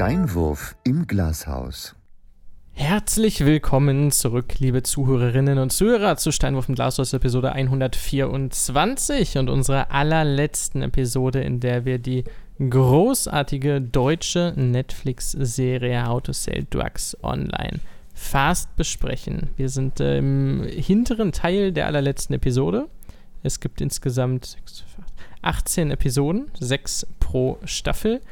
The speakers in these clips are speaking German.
Steinwurf im Glashaus. Herzlich willkommen zurück, liebe Zuhörerinnen und Zuhörer, zu Steinwurf im Glashaus Episode 124 und unserer allerletzten Episode, in der wir die großartige deutsche Netflix-Serie How to Sell Drugs Online fast besprechen. Wir sind äh, im hinteren Teil der allerletzten Episode. Es gibt insgesamt 18 Episoden, 6 pro Staffel.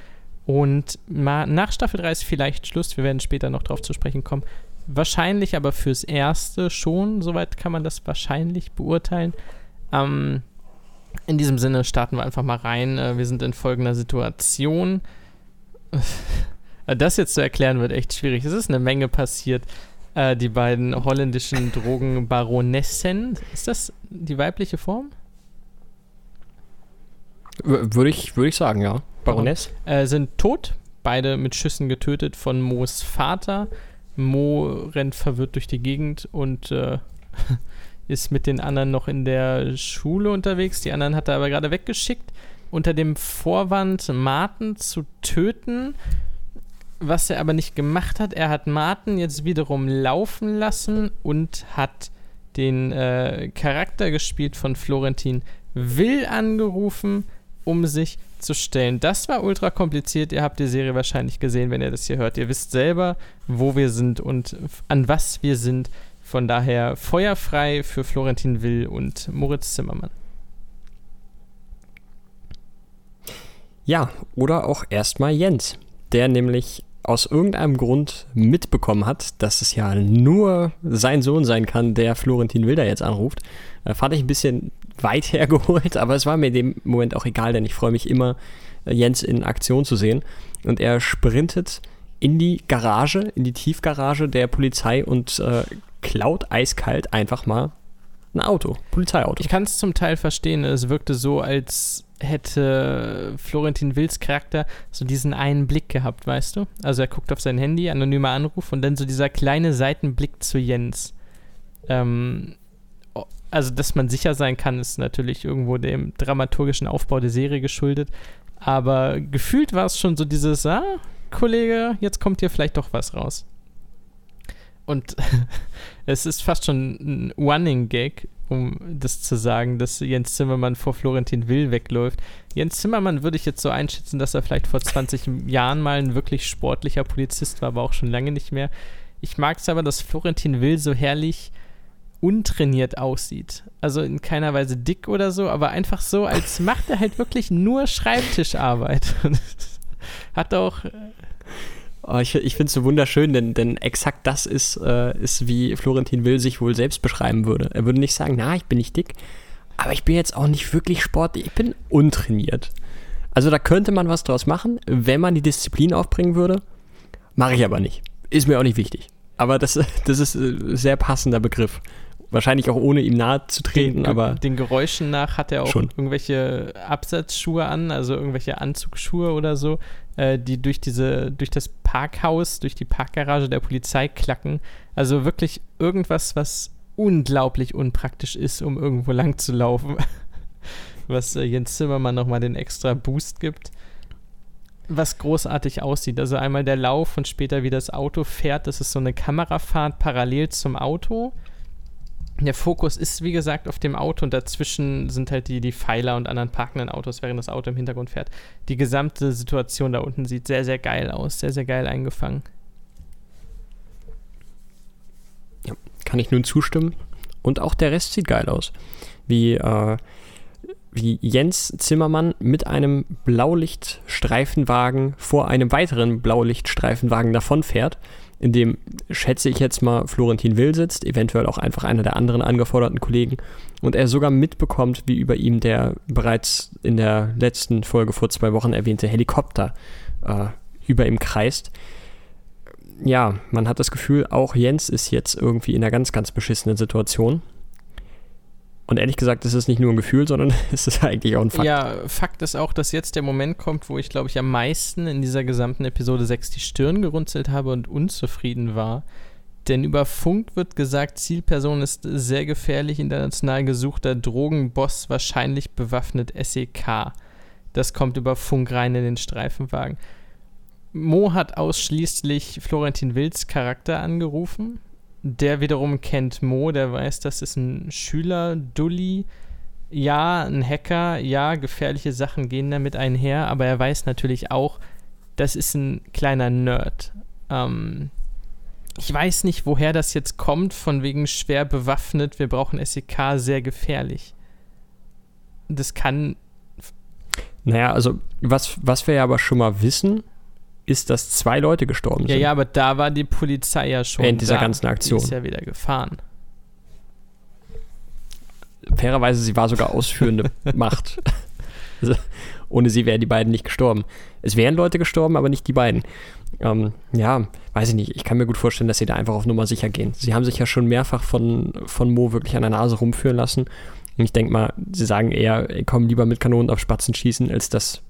Und nach Staffel 3 ist vielleicht Schluss. Wir werden später noch darauf zu sprechen kommen. Wahrscheinlich aber fürs Erste schon. Soweit kann man das wahrscheinlich beurteilen. Ähm, in diesem Sinne starten wir einfach mal rein. Äh, wir sind in folgender Situation. Das jetzt zu erklären wird echt schwierig. Es ist eine Menge passiert. Äh, die beiden holländischen Drogenbaronessen. Ist das die weibliche Form? Würde ich, würde ich sagen, ja. Baroness. Äh, sind tot. Beide mit Schüssen getötet von Moos Vater. Mo rennt verwirrt durch die Gegend und äh, ist mit den anderen noch in der Schule unterwegs. Die anderen hat er aber gerade weggeschickt, unter dem Vorwand, Martin zu töten. Was er aber nicht gemacht hat, er hat Martin jetzt wiederum laufen lassen und hat den äh, Charakter gespielt von Florentin Will angerufen, um sich zu stellen. Das war ultra kompliziert. Ihr habt die Serie wahrscheinlich gesehen, wenn ihr das hier hört. Ihr wisst selber, wo wir sind und an was wir sind. Von daher feuerfrei für Florentin Will und Moritz Zimmermann. Ja, oder auch erstmal Jens, der nämlich aus irgendeinem Grund mitbekommen hat, dass es ja nur sein Sohn sein kann, der Florentin Wilder jetzt anruft. Äh, fand ich ein bisschen weit hergeholt, aber es war mir in dem Moment auch egal, denn ich freue mich immer, äh, Jens in Aktion zu sehen. Und er sprintet in die Garage, in die Tiefgarage der Polizei und äh, klaut eiskalt einfach mal ein Auto, Polizeiauto. Ich kann es zum Teil verstehen. Es wirkte so, als hätte Florentin Wills Charakter so diesen einen Blick gehabt, weißt du? Also er guckt auf sein Handy, anonymer Anruf und dann so dieser kleine Seitenblick zu Jens. Ähm, also, dass man sicher sein kann, ist natürlich irgendwo dem dramaturgischen Aufbau der Serie geschuldet. Aber gefühlt war es schon so dieses, ah, Kollege, jetzt kommt hier vielleicht doch was raus. Und es ist fast schon ein Running Gag, um das zu sagen, dass Jens Zimmermann vor Florentin Will wegläuft. Jens Zimmermann würde ich jetzt so einschätzen, dass er vielleicht vor 20 Jahren mal ein wirklich sportlicher Polizist war, aber auch schon lange nicht mehr. Ich mag es aber, dass Florentin Will so herrlich untrainiert aussieht. Also in keiner Weise dick oder so, aber einfach so, als macht er halt wirklich nur Schreibtischarbeit. Hat auch äh, Oh, ich ich finde es so wunderschön, denn, denn exakt das ist, äh, ist, wie Florentin Will sich wohl selbst beschreiben würde. Er würde nicht sagen, na, ich bin nicht dick, aber ich bin jetzt auch nicht wirklich sportlich, ich bin untrainiert. Also da könnte man was draus machen, wenn man die Disziplin aufbringen würde. Mache ich aber nicht. Ist mir auch nicht wichtig. Aber das, das ist ein sehr passender Begriff. Wahrscheinlich auch ohne ihm nahe zu treten, den, aber. Den Geräuschen nach hat er auch schon. irgendwelche Absatzschuhe an, also irgendwelche Anzugsschuhe oder so, äh, die durch diese, durch das Parkhaus, durch die Parkgarage der Polizei klacken. Also wirklich irgendwas, was unglaublich unpraktisch ist, um irgendwo lang zu laufen. was äh, Jens Zimmermann nochmal den extra Boost gibt. Was großartig aussieht. Also einmal der Lauf und später wie das Auto fährt. Das ist so eine Kamerafahrt parallel zum Auto der Fokus ist, wie gesagt, auf dem Auto und dazwischen sind halt die, die Pfeiler und anderen parkenden Autos, während das Auto im Hintergrund fährt. Die gesamte Situation da unten sieht sehr, sehr geil aus, sehr, sehr geil eingefangen. Ja, kann ich nun zustimmen. Und auch der Rest sieht geil aus. Wie, äh, wie Jens Zimmermann mit einem Blaulichtstreifenwagen vor einem weiteren Blaulichtstreifenwagen davonfährt in dem, schätze ich jetzt mal, Florentin Will sitzt, eventuell auch einfach einer der anderen angeforderten Kollegen, und er sogar mitbekommt, wie über ihm der bereits in der letzten Folge vor zwei Wochen erwähnte Helikopter äh, über ihm kreist. Ja, man hat das Gefühl, auch Jens ist jetzt irgendwie in einer ganz, ganz beschissenen Situation. Und ehrlich gesagt, ist es nicht nur ein Gefühl, sondern es ist eigentlich auch ein Fakt. Ja, Fakt ist auch, dass jetzt der Moment kommt, wo ich, glaube ich, am meisten in dieser gesamten Episode 6 die Stirn gerunzelt habe und unzufrieden war. Denn über Funk wird gesagt, Zielperson ist sehr gefährlich international gesuchter Drogenboss, wahrscheinlich bewaffnet SEK. Das kommt über Funk rein in den Streifenwagen. Mo hat ausschließlich Florentin Wills Charakter angerufen. Der wiederum kennt Mo, der weiß, das ist ein Schüler, Dulli. Ja, ein Hacker, ja, gefährliche Sachen gehen damit einher, aber er weiß natürlich auch, das ist ein kleiner Nerd. Ähm, ich weiß nicht, woher das jetzt kommt, von wegen schwer bewaffnet, wir brauchen SEK, sehr gefährlich. Das kann. Naja, also was, was wir ja aber schon mal wissen, ist, dass zwei Leute gestorben Ja, sind. ja, aber da war die Polizei ja schon. Während dieser da. ganzen Aktion. Die ist ja wieder gefahren. Fairerweise, sie war sogar ausführende Macht. Also, ohne sie wären die beiden nicht gestorben. Es wären Leute gestorben, aber nicht die beiden. Ähm, ja, weiß ich nicht. Ich kann mir gut vorstellen, dass sie da einfach auf Nummer sicher gehen. Sie haben sich ja schon mehrfach von, von Mo wirklich an der Nase rumführen lassen. Und ich denke mal, sie sagen eher, ey, komm lieber mit Kanonen auf Spatzen schießen, als dass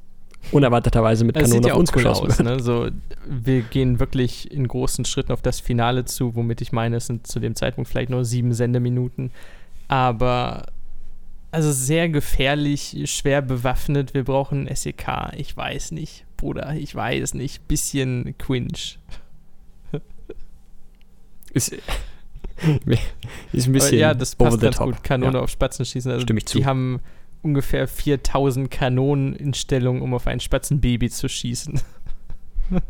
unerwarteterweise mit Kanonen ja auf uns cool geschossen aus, ne? So, wir gehen wirklich in großen Schritten auf das Finale zu, womit ich meine, es sind zu dem Zeitpunkt vielleicht nur sieben Sendeminuten. Aber also sehr gefährlich, schwer bewaffnet. Wir brauchen SEK. Ich weiß nicht, Bruder, ich weiß nicht. Bisschen cringe. Ist, ist ein Aber bisschen ja, das passt ganz top. gut. Kanone Ja. auf Spatzen schießen. Also Stimme ich zu. Die haben ungefähr 4000 Kanonen in Stellung, um auf ein Spatzenbaby zu schießen.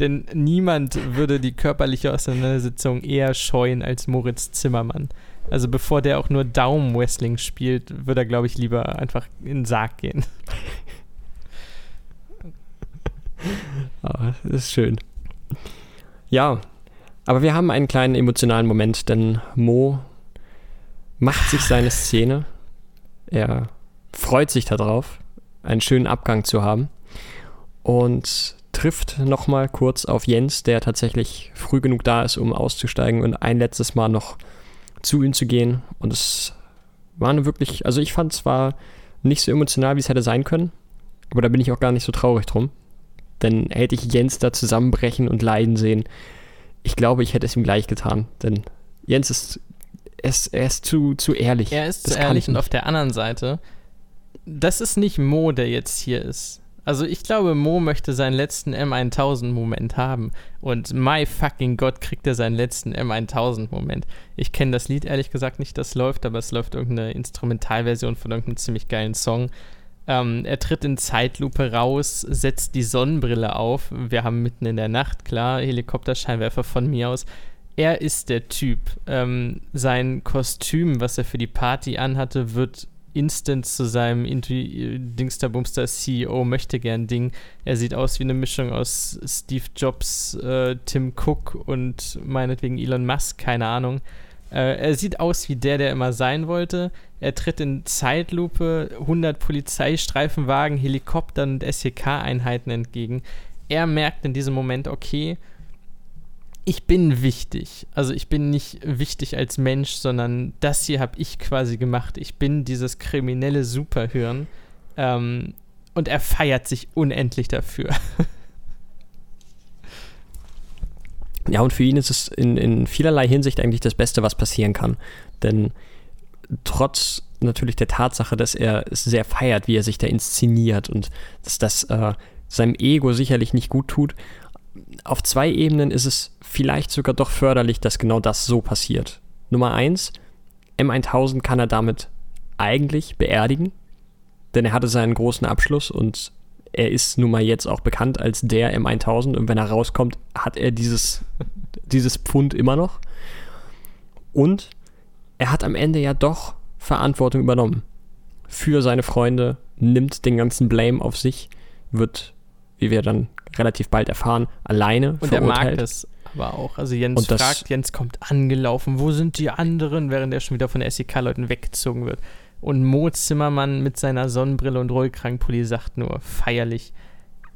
Denn niemand würde die körperliche Auseinandersetzung eher scheuen als Moritz Zimmermann. Also bevor der auch nur Daumen-Wrestling spielt, würde er, glaube ich, lieber einfach in den Sarg gehen. Ah, das ist schön. Ja, aber wir haben einen kleinen emotionalen Moment, denn Mo macht sich seine Szene. Er freut sich darauf, einen schönen Abgang zu haben und trifft nochmal kurz auf Jens, der tatsächlich früh genug da ist, um auszusteigen und ein letztes Mal noch zu ihm zu gehen. Und es war eine wirklich, also ich fand es war nicht so emotional, wie es hätte sein können, aber da bin ich auch gar nicht so traurig drum. Denn hätte ich Jens da zusammenbrechen und leiden sehen, ich glaube, ich hätte es ihm gleich getan. Denn Jens ist, er ist, er ist zu, zu ehrlich. Er ist Das zu ehrlich ich und auf der anderen Seite, das ist nicht Mo, der jetzt hier ist. Also ich glaube, Mo möchte seinen letzten M1000-Moment haben. Und my fucking Gott kriegt er seinen letzten M1000-Moment. Ich kenne das Lied ehrlich gesagt nicht, das läuft, aber es läuft irgendeine Instrumentalversion von irgendeinem ziemlich geilen Song. Ähm, er tritt in Zeitlupe raus, setzt die Sonnenbrille auf. Wir haben mitten in der Nacht, klar, Helikopterscheinwerfer von mir aus. Er ist der Typ. Ähm, sein Kostüm, was er für die Party anhatte, wird instant zu seinem Intu- Dingsterbumster CEO möchte gern Ding. Er sieht aus wie eine Mischung aus Steve Jobs, äh, Tim Cook und meinetwegen Elon Musk, keine Ahnung. Äh, er sieht aus wie der, der immer sein wollte. Er tritt in Zeitlupe 100 Polizeistreifenwagen, Helikoptern und SEK-Einheiten entgegen. Er merkt in diesem Moment, okay, ich bin wichtig. Also ich bin nicht wichtig als Mensch, sondern das hier habe ich quasi gemacht. Ich bin dieses kriminelle Superhirn. Ähm, und er feiert sich unendlich dafür. Ja, und für ihn ist es in, in vielerlei Hinsicht eigentlich das Beste, was passieren kann. Denn trotz natürlich der Tatsache, dass er es sehr feiert, wie er sich da inszeniert und dass das äh, seinem Ego sicherlich nicht gut tut, auf zwei Ebenen ist es vielleicht sogar doch förderlich, dass genau das so passiert. Nummer eins, M1000 kann er damit eigentlich beerdigen, denn er hatte seinen großen Abschluss und er ist nun mal jetzt auch bekannt als der M1000 und wenn er rauskommt, hat er dieses, dieses Pfund immer noch. Und er hat am Ende ja doch Verantwortung übernommen für seine Freunde, nimmt den ganzen Blame auf sich, wird, wie wir dann relativ bald erfahren, alleine Und er verurteilt. mag das aber auch. Also Jens Und fragt, Jens kommt angelaufen, wo sind die anderen, während er schon wieder von SEK-Leuten weggezogen wird. Und Mo Zimmermann mit seiner Sonnenbrille und Rollkragenpulli sagt nur feierlich,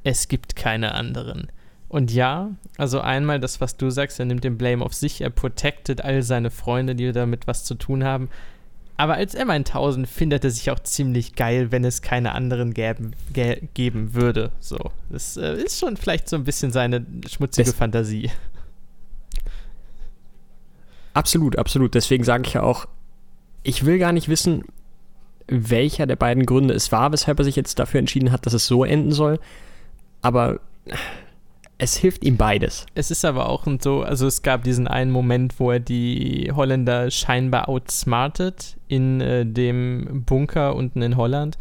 es gibt keine anderen. Und ja, also einmal das, was du sagst, er nimmt den Blame auf sich, er protected all seine Freunde, die damit was zu tun haben. Aber als M1000 findet er sich auch ziemlich geil, wenn es keine anderen gäben, gä geben würde. So, das äh, ist schon vielleicht so ein bisschen seine schmutzige Das- Fantasie. Absolut, absolut. Deswegen sage ich ja auch, ich will gar nicht wissen, welcher der beiden Gründe es war, weshalb er sich jetzt dafür entschieden hat, dass es so enden soll. Aber es hilft ihm beides. Es ist aber auch so, also es gab diesen einen Moment, wo er die Holländer scheinbar outsmartet in äh, dem Bunker unten in Holland.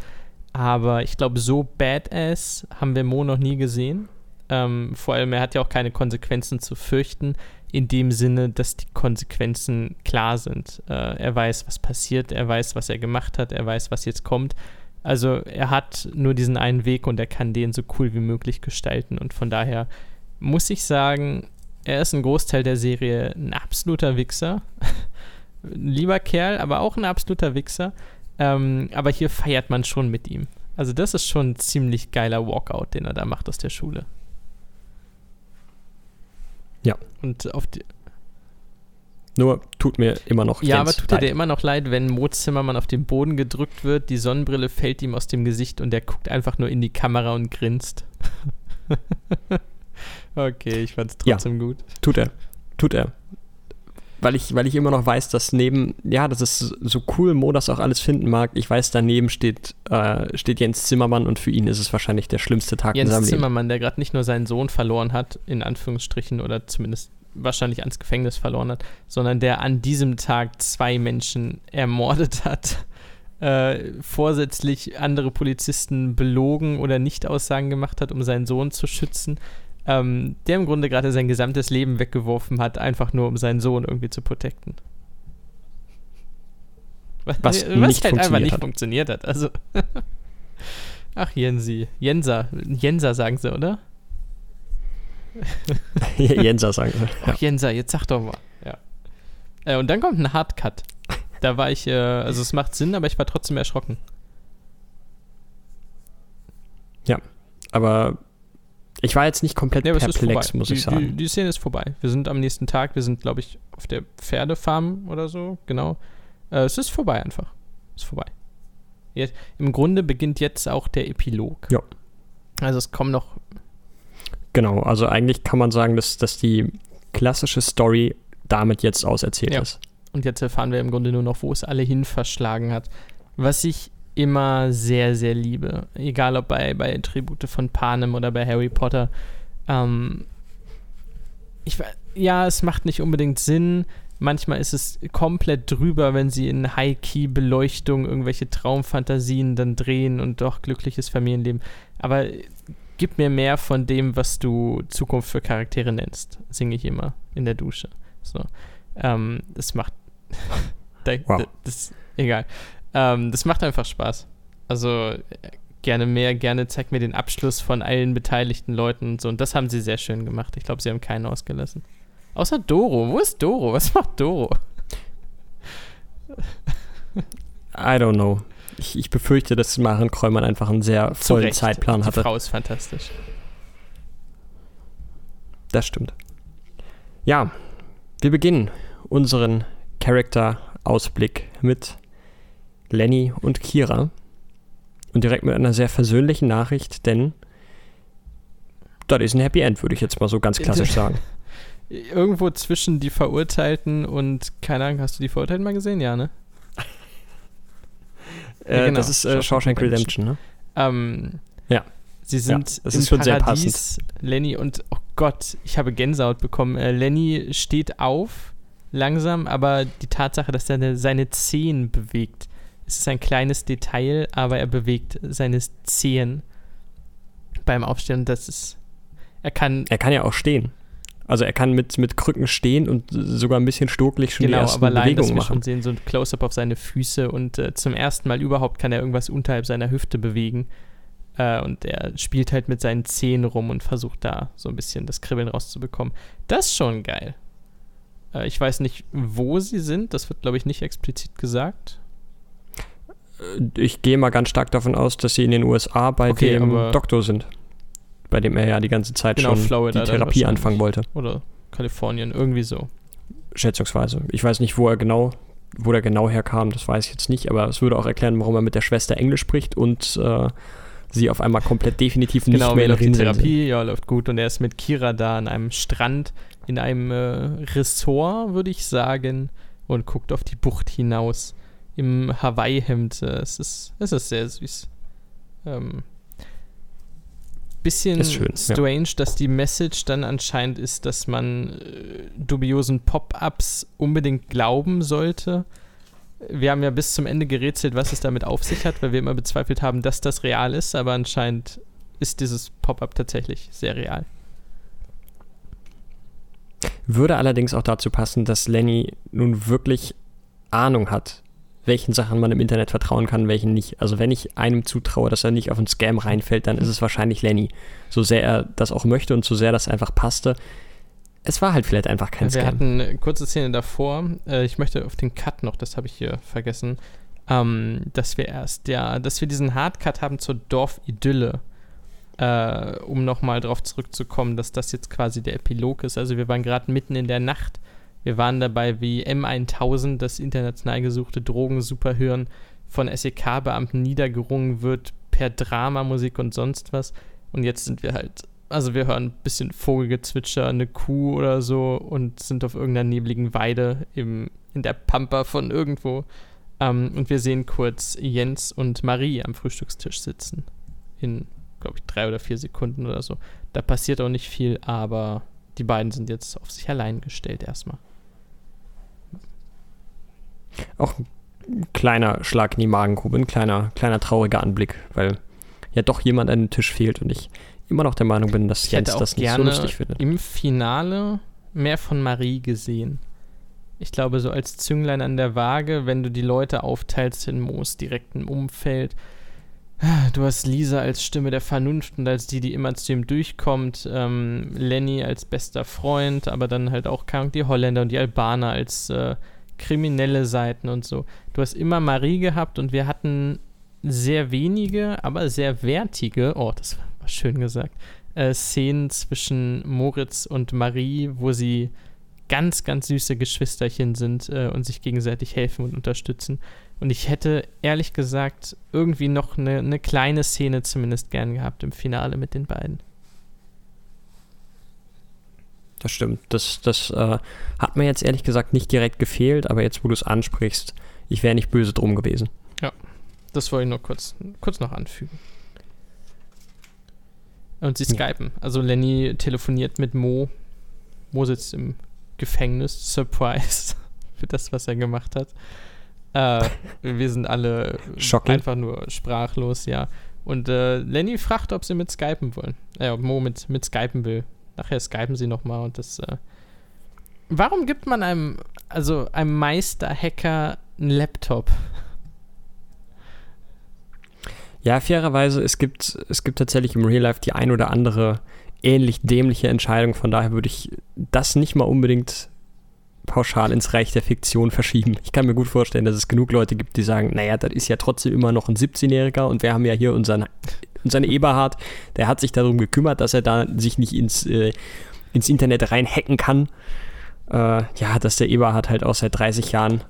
Aber ich glaube, so badass haben wir Mo noch nie gesehen. Ähm, vor allem, er hat ja auch keine Konsequenzen zu fürchten, in dem Sinne, dass die Konsequenzen klar sind. Äh, er weiß, was passiert, er weiß, was er gemacht hat, er weiß, was jetzt kommt. Also er hat nur diesen einen Weg und er kann den so cool wie möglich gestalten. Und von daher muss ich sagen, er ist ein Großteil der Serie ein absoluter Wichser. ein lieber Kerl, aber auch ein absoluter Wichser. Ähm, aber hier feiert man schon mit ihm. Also das ist schon ein ziemlich geiler Walkout, den er da macht aus der Schule. Ja. Und auf die, Nur tut mir immer noch ja, Jens aber tut er leid. dir immer noch leid, wenn Mo Zimmermann auf den Boden gedrückt wird, die Sonnenbrille fällt ihm aus dem Gesicht und er guckt einfach nur in die Kamera und grinst. okay, ich fand's Ja. trotzdem gut. Tut er. Tut er. Weil ich, weil ich immer noch weiß, dass neben, ja, das ist so cool Mo das auch alles finden mag. Ich weiß, daneben steht, äh, steht Jens Zimmermann und für ihn ist es wahrscheinlich der schlimmste Tag in Jens seinem Leben. Zimmermann, der gerade nicht nur seinen Sohn verloren hat, in Anführungsstrichen, oder zumindest wahrscheinlich ans Gefängnis verloren hat, sondern der an diesem Tag zwei Menschen ermordet hat, äh, vorsätzlich andere Polizisten belogen oder Nicht-Aussagen gemacht hat, um seinen Sohn zu schützen, ähm, der im Grunde gerade sein gesamtes Leben weggeworfen hat, einfach nur um seinen Sohn irgendwie zu protecten. Was was nicht halt einfach funktioniert nicht hat. funktioniert hat. Also Ach, Jensi. Jensa. Jensa sagen sie, oder? Jenser sagen wir. Ach, Jensa, jetzt sag doch mal. Ja. Äh, und dann kommt ein Hardcut. Da war ich, äh, also es macht Sinn, aber ich war trotzdem erschrocken. Aber ich war jetzt nicht komplett Nee, es perplex, muss die, ich sagen. Die, die Szene ist vorbei. Wir sind am nächsten Tag, wir sind, glaube ich, auf der Pferdefarm oder so, genau. Äh, es ist vorbei einfach. Ist vorbei. Jetzt, Im Grunde beginnt jetzt auch der Epilog. Ja. Also es kommen noch Genau, also eigentlich kann man sagen, dass, dass die klassische Story damit jetzt auserzählt Ja. ist. Und jetzt erfahren wir im Grunde nur noch, wo es alle hin verschlagen hat. Was ich immer sehr, sehr liebe. Egal ob bei, bei Tribute von Panem oder bei Harry Potter. Ähm, ich, ja, es macht nicht unbedingt Sinn. Manchmal ist es komplett drüber, wenn sie in High-Key-Beleuchtung irgendwelche Traumfantasien dann drehen und doch glückliches Familienleben. Aber gib mir mehr von dem, was du Zukunft für Charaktere nennst, singe ich immer in der Dusche. So. Ähm, das macht. da, Wow. da, das, egal. Ähm, das macht einfach Spaß. Also gerne mehr, gerne zeig mir den Abschluss von allen beteiligten Leuten und so. Und das haben sie sehr schön gemacht. Ich glaube, sie haben keinen ausgelassen. Außer Doro. Wo ist Doro? Was macht Doro? I don't know. Ich, ich befürchte, dass Maren Kräumann einfach einen sehr vollen Recht. Zeitplan Die hatte. Frau ist fantastisch. Das stimmt. Ja, wir beginnen unseren Charakter-Ausblick mit Lenny und Kira. Und direkt mit einer sehr versöhnlichen Nachricht, denn das ist ein Happy End, würde ich jetzt mal so ganz klassisch sagen. Irgendwo zwischen die Verurteilten und, keine Ahnung, hast du die Verurteilten mal gesehen? Ja, ne? Äh, genau. Das ist äh, Shawshank Redemption, ne? Ähm, Ja. Sie sind das im ist schon sehr Paradies, Lenny und oh Gott, ich habe Gänsehaut bekommen. Äh, Lenny steht auf, langsam, aber die Tatsache, dass er seine Zehen bewegt, es ist ein kleines Detail, aber er bewegt seine Zehen beim Aufstehen. Das ist, er kann Er kann ja auch stehen. Also er kann mit, mit Krücken stehen und sogar ein bisschen stokelig schon die genau, ersten aber allein, Bewegungen wir machen. schon sehen, so ein Close-up auf seine Füße und äh, zum ersten Mal überhaupt kann er irgendwas unterhalb seiner Hüfte bewegen. Äh, und er spielt halt mit seinen Zehen rum und versucht da so ein bisschen das Kribbeln rauszubekommen. Das ist schon geil. Äh, ich weiß nicht, wo sie sind. Das wird, glaube ich, nicht explizit gesagt. Ich gehe mal ganz stark davon aus, dass sie in den USA bei Okay, dem Doktor sind. Bei dem er ja die ganze Zeit Genau, schon Florida die Therapie anfangen wollte. Oder Kalifornien, irgendwie so. Schätzungsweise. Ich weiß nicht, wo er genau, wo der genau herkam, das weiß ich jetzt nicht, aber es würde auch erklären, warum er mit der Schwester Englisch spricht und äh, sie auf einmal komplett definitiv nicht Genau, mehr wie in läuft die Rinseln sind. Therapie? Ja, läuft gut. Und er ist mit Kira da an einem Strand, in einem äh, Ressort, würde ich sagen, und guckt auf die Bucht hinaus im Hawaii-Hemd. Äh, es, ist, es ist sehr süß. Ähm, bisschen schön, ja. strange, dass die Message dann anscheinend ist, dass man äh, dubiosen Pop-ups unbedingt glauben sollte. Wir haben ja bis zum Ende gerätselt, was es damit auf sich hat, weil wir immer bezweifelt haben, dass das real ist, aber anscheinend ist dieses Pop-up tatsächlich sehr real. Würde allerdings auch dazu passen, dass Lenny nun wirklich Ahnung hat, welchen Sachen man im Internet vertrauen kann, welchen nicht. Also wenn ich einem zutraue, dass er nicht auf einen Scam reinfällt, dann ist es wahrscheinlich Lenny. So sehr er das auch möchte und so sehr das einfach passte. Es war halt vielleicht einfach kein Wir Scam. hatten eine kurze Szene davor. Äh, ich möchte auf den Cut noch, das habe ich hier vergessen, ähm, dass wir erst, ja, dass wir diesen Hardcut haben zur Dorfidylle. Äh, um nochmal drauf zurückzukommen, dass das jetzt quasi der Epilog ist. Also wir waren gerade mitten in der Nacht. Wir waren dabei, wie M1000, das international gesuchte Drogensuperhirn, von SEK-Beamten niedergerungen wird per Dramamusik und sonst was. Und jetzt sind wir halt, also wir hören ein bisschen Vogelgezwitscher, eine Kuh oder so und sind auf irgendeiner nebligen Weide im, in der Pampa von irgendwo. Ähm, und wir sehen kurz Jens und Marie am Frühstückstisch sitzen. In, glaube ich, drei oder vier Sekunden oder so. Da passiert auch nicht viel, aber die beiden sind jetzt auf sich allein gestellt erstmal. Auch ein kleiner Schlag in die Magengrube, ein kleiner, kleiner trauriger Anblick, weil ja doch jemand an dem Tisch fehlt und ich immer noch der Meinung bin, dass Ich Jens das nicht so lustig findet. im Finale mehr von Marie gesehen. Ich glaube, so als Zünglein an der Waage, wenn du die Leute aufteilst in Moos direkten Umfeld. Du hast Lisa als Stimme der Vernunft und als die, die immer zu ihm durchkommt. Ähm, Lenny als bester Freund, aber dann halt auch die Holländer und die Albaner als äh, kriminelle Seiten und so. Du hast immer Marie gehabt und wir hatten sehr wenige, aber sehr wertige, oh, das war schön gesagt, äh, Szenen zwischen Moritz und Marie, wo sie ganz, ganz süße Geschwisterchen sind äh, und sich gegenseitig helfen und unterstützen. Und ich hätte ehrlich gesagt irgendwie noch eine, eine kleine Szene zumindest gern gehabt im Finale mit den beiden. Das stimmt. Das, das äh, hat mir jetzt ehrlich gesagt nicht direkt gefehlt, aber jetzt, wo du es ansprichst, ich wäre nicht böse drum gewesen. Das wollte ich nur kurz, kurz noch anfügen. Und sie Ja. skypen. Also Lenny telefoniert mit Mo. Mo sitzt im Gefängnis. Surprise für das, was er gemacht hat. Äh, wir sind alle Shocking. einfach nur sprachlos, ja. Und äh, Lenny fragt, ob sie mit skypen wollen. Äh, ob Mo mit, mit skypen will. Nachher skypen sie nochmal und das. Äh Warum gibt man einem, also einem Meister-Hacker einen Laptop? Ja, fairerweise, es gibt, es gibt tatsächlich im Real Life die ein oder andere ähnlich dämliche Entscheidung. Von daher würde ich das nicht mal unbedingt pauschal ins Reich der Fiktion verschieben. Ich kann mir gut vorstellen, dass es genug Leute gibt, die sagen, naja, das ist ja trotzdem immer noch ein 17-Jähriger und wir haben ja hier unseren, unseren Eberhard, der hat sich darum gekümmert, dass er da sich nicht ins, äh, ins Internet reinhacken kann. Äh, ja, dass der Eberhard halt auch seit 30 Jahren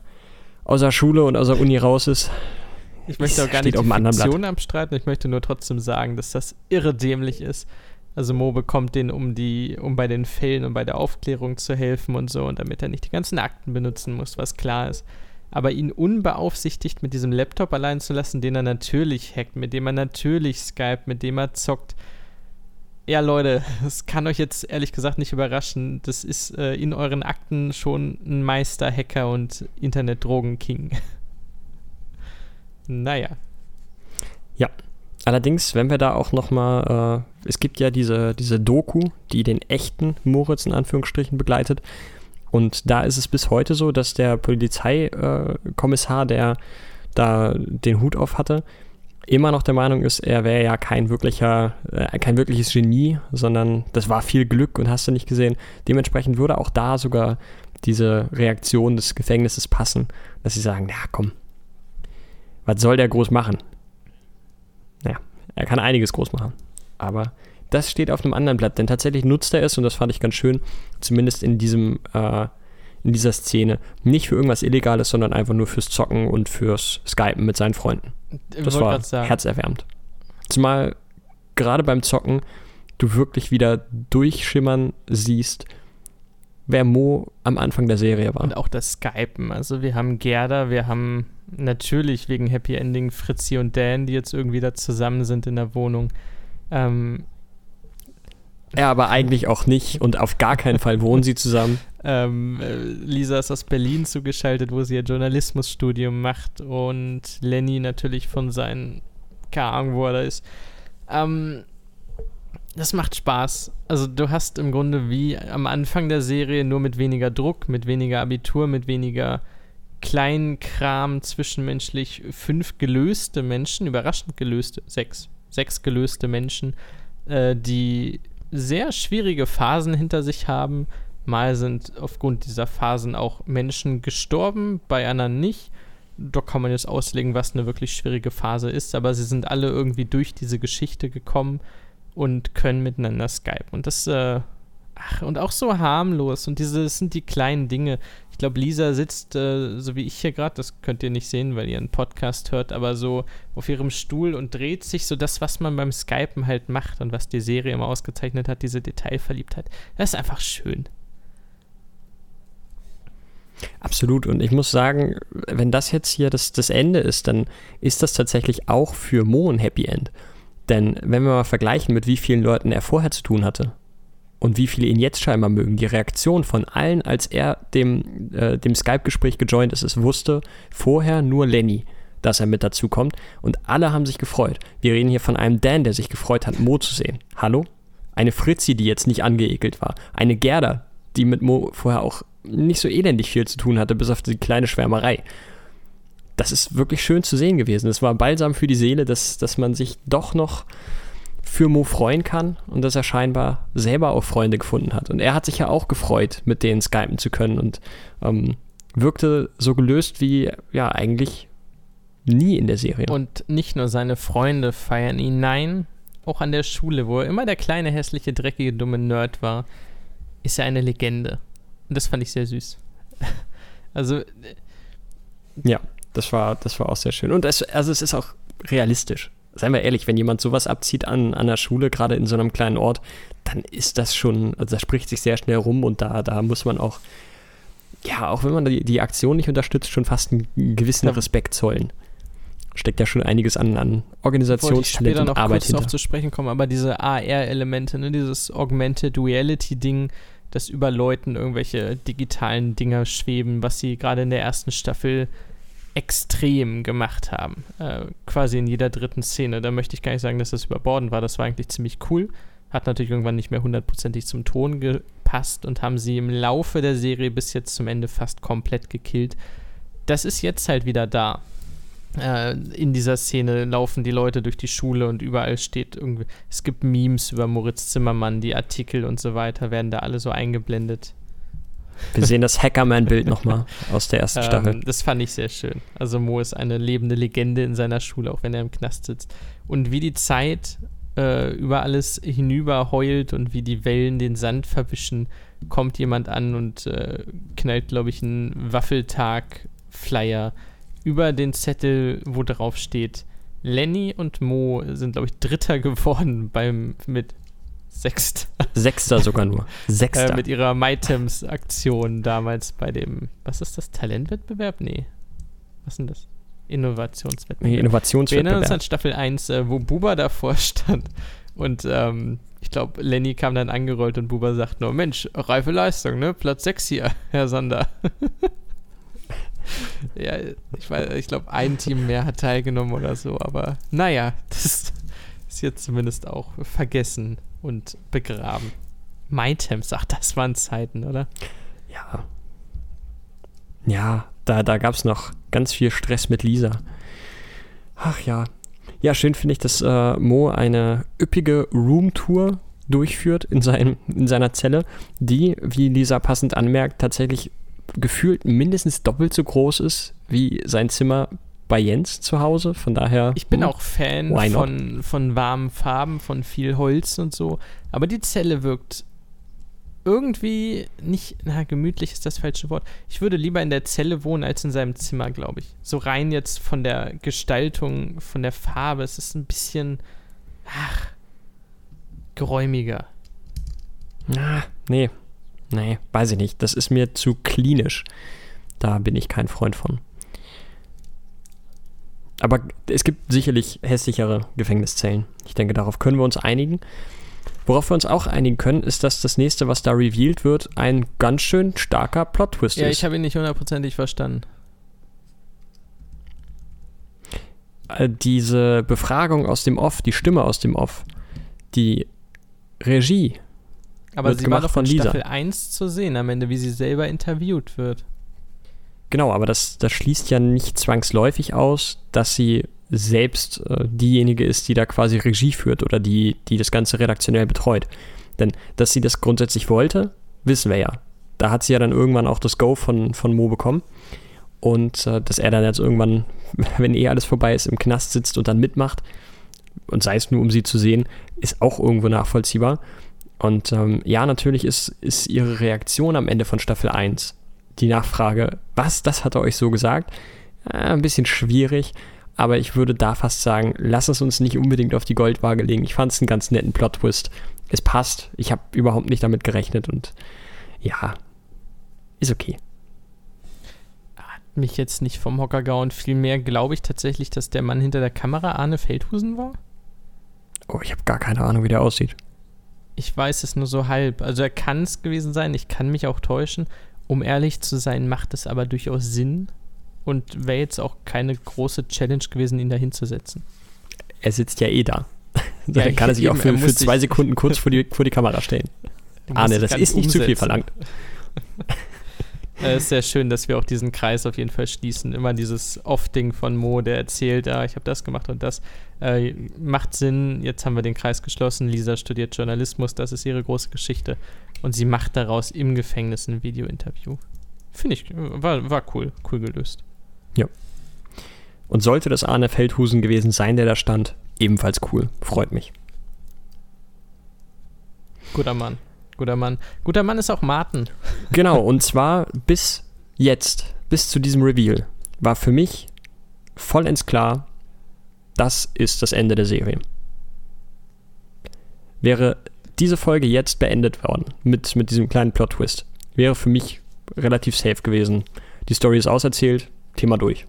aus der Schule und aus der Uni raus ist. Ich möchte auch gar nicht auf die. Fiktion abstreiten, ich möchte nur trotzdem sagen, dass das irre dämlich ist. Also Mo bekommt den, um die, um bei den Fällen und bei der Aufklärung zu helfen und so, und damit er nicht die ganzen Akten benutzen muss, was klar ist. Aber ihn unbeaufsichtigt mit diesem Laptop allein zu lassen, den er natürlich hackt, mit dem er natürlich Skype, mit dem er zockt. Ja, Leute, das kann euch jetzt ehrlich gesagt nicht überraschen. Das ist äh, in euren Akten schon ein Meister-Hacker und Internet-Drogen-King. naja. Allerdings, wenn wir da auch noch-mal, äh, es gibt ja diese, diese Doku, die den echten Moritz in Anführungsstrichen begleitet. Und da ist es bis heute so, dass der Polizeikommissar, äh, der da den Hut auf hatte, immer noch der Meinung ist, er wäre ja kein wirklicher, äh, kein wirkliches Genie, sondern das war viel Glück und hast du nicht gesehen. Dementsprechend würde auch da sogar diese Reaktion des Gefängnisses passen, dass sie sagen, ja komm, was soll der groß machen? Naja, er kann einiges groß machen. Aber das steht auf einem anderen Blatt, denn tatsächlich nutzt er es, und das fand ich ganz schön, zumindest in diesem, äh, in dieser Szene, nicht für irgendwas Illegales, sondern einfach nur fürs Zocken und fürs Skypen mit seinen Freunden. Ich Das war herzerwärmend. Zumal gerade beim Zocken du wirklich wieder durchschimmern siehst, wer Mo am Anfang der Serie war. Und auch das Skypen. Also wir haben Gerda, wir haben natürlich wegen Happy Ending Fritzi und Dan, die jetzt irgendwie da zusammen sind in der Wohnung. Ähm, Ja, aber eigentlich auch nicht und auf gar keinen Fall wohnen sie zusammen. Ähm, äh, Lisa ist aus Berlin zugeschaltet, wo sie ihr Journalismusstudium macht und Lenny natürlich von seinen, keine Ahnung, wo er da ist. Ähm, das macht Spaß. Also du hast im Grunde wie am Anfang der Serie nur mit weniger Druck, mit weniger Abitur, mit weniger Kleinkram zwischenmenschlich fünf gelöste Menschen, überraschend gelöste, sechs, sechs gelöste Menschen, äh, die sehr schwierige Phasen hinter sich haben. Mal sind aufgrund dieser Phasen auch Menschen gestorben, bei anderen nicht. Da kann man jetzt auslegen, was eine wirklich schwierige Phase ist, aber sie sind alle irgendwie durch diese Geschichte gekommen und können miteinander Skype. Und das, äh, ach, und auch so harmlos. Und diese das sind die kleinen Dinge. Ich glaube, Lisa sitzt, äh, so wie ich hier gerade, das könnt ihr nicht sehen, weil ihr einen Podcast hört, aber so auf ihrem Stuhl und dreht sich so das, was man beim Skypen halt macht und was die Serie immer ausgezeichnet hat, diese Detailverliebtheit. Das ist einfach schön. Absolut. Und ich muss sagen, wenn das jetzt hier das, das Ende ist, dann ist das tatsächlich auch für Mo ein Happy End. Denn wenn wir mal vergleichen, mit wie vielen Leuten er vorher zu tun hatte und wie viele ihn jetzt scheinbar mögen, die Reaktion von allen, als er dem, äh, dem Skype-Gespräch gejoint ist, es wusste vorher nur Lenny, dass er mit dazu kommt und alle haben sich gefreut. Wir reden hier von einem Dan, der sich gefreut hat, Mo zu sehen. Hallo? Eine Fritzi, die jetzt nicht angeekelt war. Eine Gerda, die mit Mo vorher auch nicht so elendig viel zu tun hatte, bis auf die kleine Schwärmerei. Das ist wirklich schön zu sehen gewesen. Es war balsam für die Seele, dass, dass man sich doch noch für Mo freuen kann und dass er scheinbar selber auch Freunde gefunden hat. Und er hat sich ja auch gefreut, mit denen skypen zu können und ähm, wirkte so gelöst wie ja eigentlich nie in der Serie. Und nicht nur seine Freunde feiern ihn, nein, auch an der Schule, wo er immer der kleine, hässliche, dreckige, dumme Nerd war, ist er eine Legende. Und das fand ich sehr süß. also. Ja, das war, das war auch sehr schön. Und es, also es ist auch realistisch. Seien wir ehrlich, wenn jemand sowas abzieht an, an der Schule, gerade in so einem kleinen Ort, dann ist das schon, also das spricht sich sehr schnell rum und da, da muss man auch, ja, auch wenn man die, die Aktion nicht unterstützt, schon fast einen gewissen ja. Respekt zollen. Steckt ja schon einiges an, an Organisationstalent und noch Arbeit hinter. Auf zu sprechen kommen, aber diese AR-Elemente, ne, dieses Augmented Reality-Ding, dass über Leuten irgendwelche digitalen Dinger schweben, was sie gerade in der ersten Staffel extrem gemacht haben. Äh, quasi in jeder dritten Szene. Da möchte ich gar nicht sagen, dass das überborden war. Das war eigentlich ziemlich cool. Hat natürlich irgendwann nicht mehr hundertprozentig zum Ton gepasst und haben sie im Laufe der Serie bis jetzt zum Ende fast komplett gekillt. Das ist jetzt halt wieder da äh, in dieser Szene laufen die Leute durch die Schule und überall steht irgendwie, es gibt Memes über Moritz Zimmermann, die Artikel und so weiter werden da alle so eingeblendet. Wir sehen das Hackerman-Bild nochmal aus der ersten Staffel. Ähm, das fand ich sehr schön. Also Mo ist eine lebende Legende in seiner Schule, auch wenn er im Knast sitzt. Und wie die Zeit äh, über alles hinüber heult und wie die Wellen den Sand verwischen, kommt jemand an und äh, knallt, glaube ich, einen Waffeltag-Flyer über den Zettel, wo drauf steht, Lenny und Mo sind, glaube ich, Dritter geworden beim mit Sechster. Sechster sogar nur. Sechster. Äh, mit ihrer MyTems-Aktion damals bei dem, was ist das, Talentwettbewerb? Nee. Was ist denn das? Innovationswettbewerb. Nee, Innovationswettbewerb. Wir erinnern uns an Staffel 1, äh, wo Buba davor stand und ähm, ich glaube, Lenny kam dann angerollt und Buba sagt nur, Mensch, reife Leistung, ne? Platz 6 hier, Herr Sander. ja, ich weiß, ich glaube, ein Team mehr hat teilgenommen oder so, aber naja, das ist jetzt zumindest auch vergessen und begraben. MyTems, sagt, das waren Zeiten, oder? Ja. Ja, da, da gab es noch ganz viel Stress mit Lisa. Ach ja. Ja, schön finde ich, dass äh, Mo eine üppige Roomtour durchführt in, seinem, in seiner Zelle, die, wie Lisa passend anmerkt, tatsächlich gefühlt mindestens doppelt so groß ist wie sein Zimmer bei Jens zu Hause. Von daher. Ich bin hm, auch Fan von, von warmen Farben, von viel Holz und so. Aber die Zelle wirkt irgendwie nicht, na, gemütlich ist das falsche Wort. Ich würde lieber in der Zelle wohnen als in seinem Zimmer, glaube ich. So rein jetzt von der Gestaltung, von der Farbe. Es ist ein bisschen, ach, geräumiger. Ah, nee, Nee, weiß ich nicht. Das ist mir zu klinisch. Da bin ich kein Freund von. Aber es gibt sicherlich hässlichere Gefängniszellen. Ich denke, darauf können wir uns einigen. Worauf wir uns auch einigen können, ist, dass das nächste, was da revealed wird, ein ganz schön starker Plot-Twist Ja, ist. ich habe ihn nicht hundertprozentig verstanden. Äh, diese Befragung aus dem Off, die Stimme aus dem Off, die Regie. Aber sie war doch von von Lisa. Staffel 1 zu sehen am Ende, wie sie selber interviewt wird. Genau, aber das, das schließt ja nicht zwangsläufig aus, dass sie selbst äh, diejenige ist, die da quasi Regie führt oder die, die das Ganze redaktionell betreut. Denn dass sie das grundsätzlich wollte, wissen wir ja. Da hat sie ja dann irgendwann auch das Go von, von Mo bekommen. Und äh, dass er dann jetzt irgendwann, wenn eh alles vorbei ist, im Knast sitzt und dann mitmacht, und sei es nur, um sie zu sehen, ist auch irgendwo nachvollziehbar. Und ähm, ja, natürlich ist, ist ihre Reaktion am Ende von Staffel 1 die Nachfrage, was, das hat er euch so gesagt? Äh, ein bisschen schwierig, aber ich würde da fast sagen, lass es uns nicht unbedingt auf die Goldwaage legen. Ich fand es einen ganz netten Plot-Twist. Es passt. Ich habe überhaupt nicht damit gerechnet und ja, ist okay. Mich jetzt nicht vom Hocker gehauen. Vielmehr glaube ich tatsächlich, dass der Mann hinter der Kamera Arne Feldhusen war. Oh, ich habe gar keine Ahnung, wie der aussieht. Ich weiß es nur so halb. Also er kann es gewesen sein, ich kann mich auch täuschen. Um ehrlich zu sein, macht es aber durchaus Sinn und wäre jetzt auch keine große Challenge gewesen, ihn da hinzusetzen. Er sitzt ja eh da. Ja, kann er sich eben, auch für, für zwei Sekunden kurz vor die, vor die Kamera stellen. Arne, das ist nicht zu viel umsetzen. verlangt. Äh, ist sehr schön, dass wir auch diesen Kreis auf jeden Fall schließen. Immer dieses Off-Ding von Mo, der erzählt, ah, ich habe das gemacht und das. Äh, macht Sinn, jetzt haben wir den Kreis geschlossen. Lisa studiert Journalismus, das ist ihre große Geschichte. Und sie macht daraus im Gefängnis ein Video-Interview. Finde ich, war, war cool, cool gelöst. Und sollte das Arne Feldhusen gewesen sein, der da stand, ebenfalls cool. Freut mich. Guter Mann, guter Mann. Guter Mann ist auch Martin. Genau, und zwar bis jetzt, bis zu diesem Reveal, war für mich vollends klar, das ist das Ende der Serie. Wäre diese Folge jetzt beendet worden, mit, mit diesem kleinen Plot-Twist, wäre für mich relativ safe gewesen. Die Story ist auserzählt, Thema durch.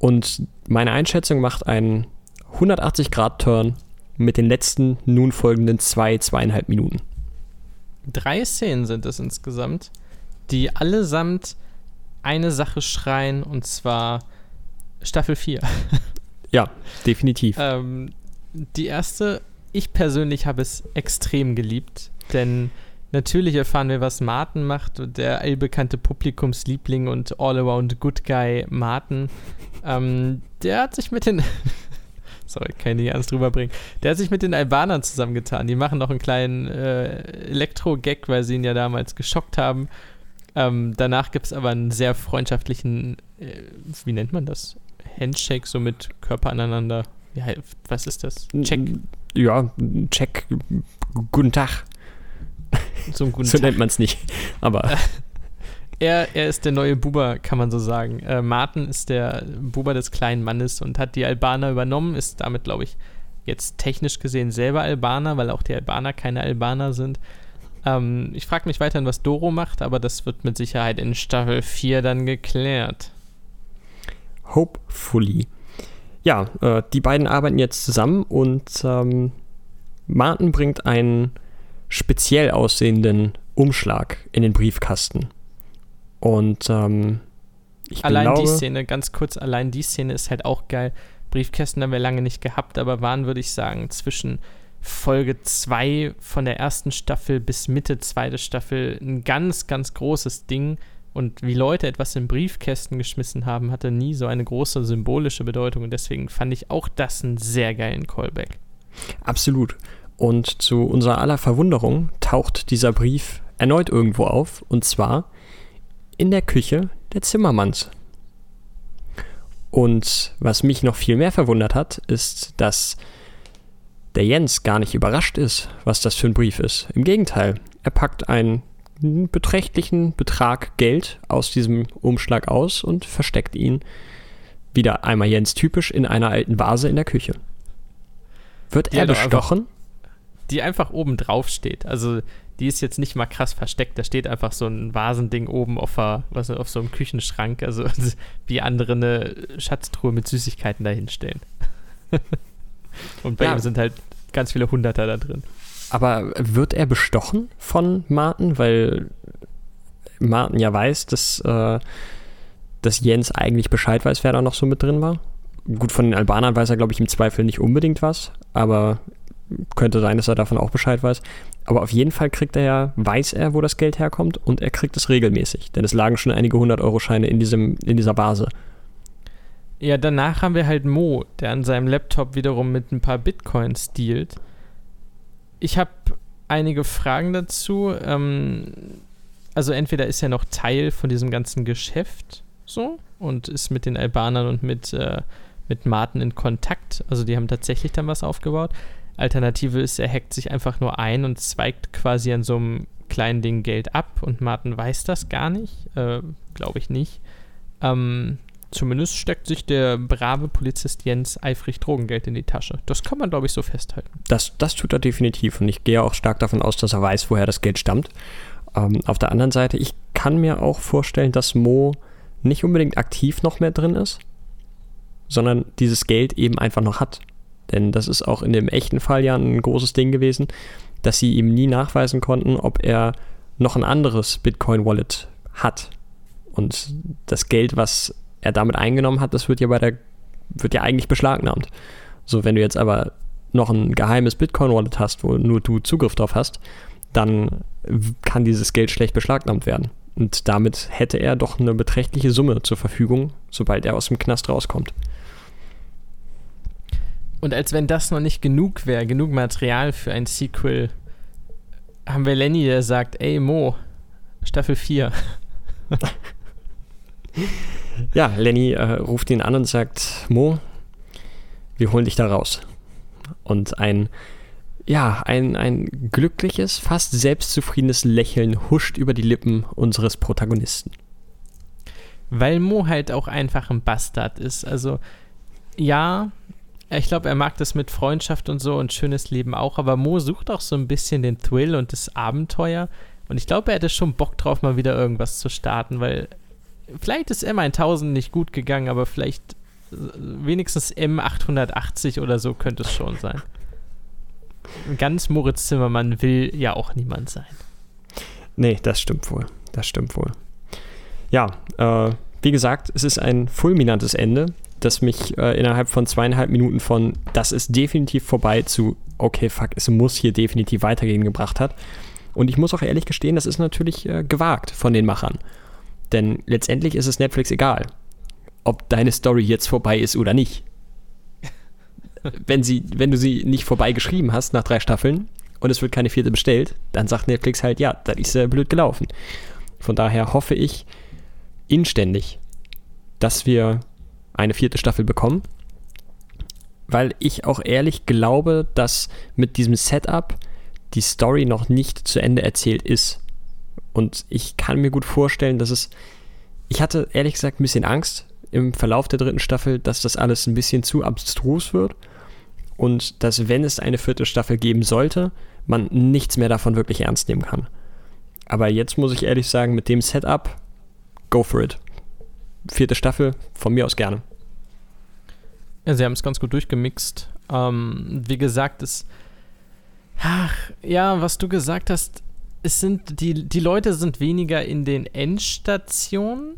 Und meine Einschätzung macht einen 180-Grad-Turn mit den letzten nun folgenden zwei, zweieinhalb Minuten. Drei Szenen sind es insgesamt, die allesamt eine Sache schreien, und zwar Staffel 4. Ja, definitiv. Ähm, die erste, ich persönlich habe es extrem geliebt, denn natürlich erfahren wir, was Martin macht, der allbekannte Publikumsliebling und all-around good guy Martin. Ähm, der hat sich mit den Sorry, kann ich nicht ernst drüber bringen. Der hat sich mit den Albanern zusammengetan. Die machen noch einen kleinen äh, Elektro-Gag, weil sie ihn ja damals geschockt haben. Ähm, danach gibt es aber einen sehr freundschaftlichen, äh, wie nennt man das? Handshake, so mit Körper aneinander. Ja, was ist das? Check. Ja, check. Guten Tag. So guten so Tag. nennt man es nicht. Aber Er, er ist der neue Buber, kann man so sagen. Äh, Martin ist der Buber des kleinen Mannes und hat die Albaner übernommen, ist damit, glaube ich, jetzt technisch gesehen selber Albaner, weil auch die Albaner keine Albaner sind. Ähm, ich frage mich weiterhin, was Doro macht, aber das wird mit Sicherheit in Staffel 4 dann geklärt. hopefully. Ja, äh, die beiden arbeiten jetzt zusammen und ähm, Martin bringt einen speziell aussehenden Umschlag in den Briefkasten. Und ähm, ich Allein glaube, die Szene, ganz kurz, allein die Szene ist halt auch geil. Briefkästen haben wir lange nicht gehabt, aber waren, würde ich sagen, zwischen Folge 2 von der ersten Staffel bis Mitte zweite Staffel ein ganz, ganz großes Ding. Und wie Leute etwas in Briefkästen geschmissen haben, hatte nie so eine große symbolische Bedeutung. Und deswegen fand ich auch das einen sehr geilen Callback. Absolut. Und zu unserer aller Verwunderung taucht dieser Brief erneut irgendwo auf, und zwar in der Küche der Zimmermanns. Und was mich noch viel mehr verwundert hat, ist, dass der Jens gar nicht überrascht ist, was das für ein Brief ist. Im Gegenteil, er packt einen beträchtlichen Betrag Geld aus diesem Umschlag aus und versteckt ihn wieder einmal Jens typisch in einer alten Vase in der Küche. Wird Die er doch einfach- bestochen? Die einfach oben drauf steht. Also die ist jetzt nicht mal krass versteckt. Da steht einfach so ein Vasending oben auf, der, was, auf so einem Küchenschrank. Also wie andere eine Schatztruhe mit Süßigkeiten dahinstellen. Und bei Ja. ihm sind halt ganz viele Hunderter da drin. Aber wird er bestochen von Martin? Weil Martin ja weiß, dass, äh, dass Jens eigentlich Bescheid weiß, wer da noch so mit drin war. Gut, von den Albanern weiß er, glaube ich, im Zweifel nicht unbedingt was, aber könnte sein, dass er davon auch Bescheid weiß. Aber auf jeden Fall kriegt er ja, weiß er, wo das Geld herkommt und er kriegt es regelmäßig, denn es lagen schon einige hundert Euro Scheine in, diesem, in dieser Base. Ja, danach haben wir halt Mo, der an seinem Laptop wiederum mit ein paar Bitcoins dealt. Ich habe einige Fragen dazu. Ähm, also entweder ist er noch Teil von diesem ganzen Geschäft so und ist mit den Albanern und mit, äh, mit Martin in Kontakt. Also die haben tatsächlich dann was aufgebaut. Alternative ist, er hackt sich einfach nur ein und zweigt quasi an so einem kleinen Ding Geld ab und Martin weiß das gar nicht. Äh, Glaube ich nicht. Ähm, zumindest steckt sich der brave Polizist Jens eifrig Drogengeld in die Tasche. Das kann man, glaube ich, so festhalten. Das, das tut er definitiv und ich gehe auch stark davon aus, dass er weiß, woher das Geld stammt. Ähm, auf der anderen Seite, ich kann mir auch vorstellen, dass Mo nicht unbedingt aktiv noch mehr drin ist, sondern dieses Geld eben einfach noch hat. Denn das ist auch in dem echten Fall ja ein großes Ding gewesen, dass sie ihm nie nachweisen konnten, ob er noch ein anderes Bitcoin-Wallet hat. Und das Geld, was er damit eingenommen hat, das wird ja bei der, wird ja eigentlich beschlagnahmt. So, wenn du jetzt aber noch ein geheimes Bitcoin-Wallet hast, wo nur du Zugriff drauf hast, dann kann dieses Geld schlecht beschlagnahmt werden. Und damit hätte er doch eine beträchtliche Summe zur Verfügung, sobald er aus dem Knast rauskommt. Und als wenn das noch nicht genug wäre, genug Material für ein Sequel, haben wir Lenny, der sagt, ey Mo, Staffel 4. ja, Lenny äh, ruft ihn an und sagt, Mo, wir holen dich da raus. Und ein ja, ein, ein glückliches, fast selbstzufriedenes Lächeln huscht über die Lippen unseres Protagonisten. Weil Mo halt auch einfach ein Bastard ist. Also, ja, ich glaube, er mag das mit Freundschaft und so und schönes Leben auch, aber Mo sucht auch so ein bisschen den Thrill und das Abenteuer. Und ich glaube, er hätte schon Bock drauf, mal wieder irgendwas zu starten, weil vielleicht ist M1000 nicht gut gegangen, aber vielleicht wenigstens M880 oder so könnte es schon sein ganz Moritz Zimmermann will ja auch niemand sein. Nee, das stimmt wohl. Das stimmt wohl. Ja, äh, wie gesagt, es ist ein fulminantes Ende, das mich äh, innerhalb von zweieinhalb Minuten von das ist definitiv vorbei zu okay, fuck, es muss hier definitiv weitergehen gebracht hat. Und ich muss auch ehrlich gestehen, das ist natürlich äh, gewagt von den Machern. Denn letztendlich ist es Netflix egal, ob deine Story jetzt vorbei ist oder nicht wenn, sie, wenn du sie nicht vorbeigeschrieben hast nach drei Staffeln und es wird keine vierte bestellt, dann sagt Netflix halt, ja, das ist äh, blöd gelaufen. Von daher hoffe ich inständig, dass wir eine vierte Staffel bekommen, weil ich auch ehrlich glaube, dass mit diesem Setup die Story noch nicht zu Ende erzählt ist. Und ich kann mir gut vorstellen, dass es. Ich hatte ehrlich gesagt ein bisschen Angst im Verlauf der dritten Staffel, dass das alles ein bisschen zu abstrus wird und dass, wenn es eine vierte Staffel geben sollte, man nichts mehr davon wirklich ernst nehmen kann. Aber jetzt muss ich ehrlich sagen, mit dem Setup, go for it. Vierte Staffel, von mir aus gerne. Ja, sie haben es ganz gut durchgemixt. Ähm, wie gesagt, es. Ach, ja, was du gesagt hast, es sind die, die Leute sind weniger in den Endstationen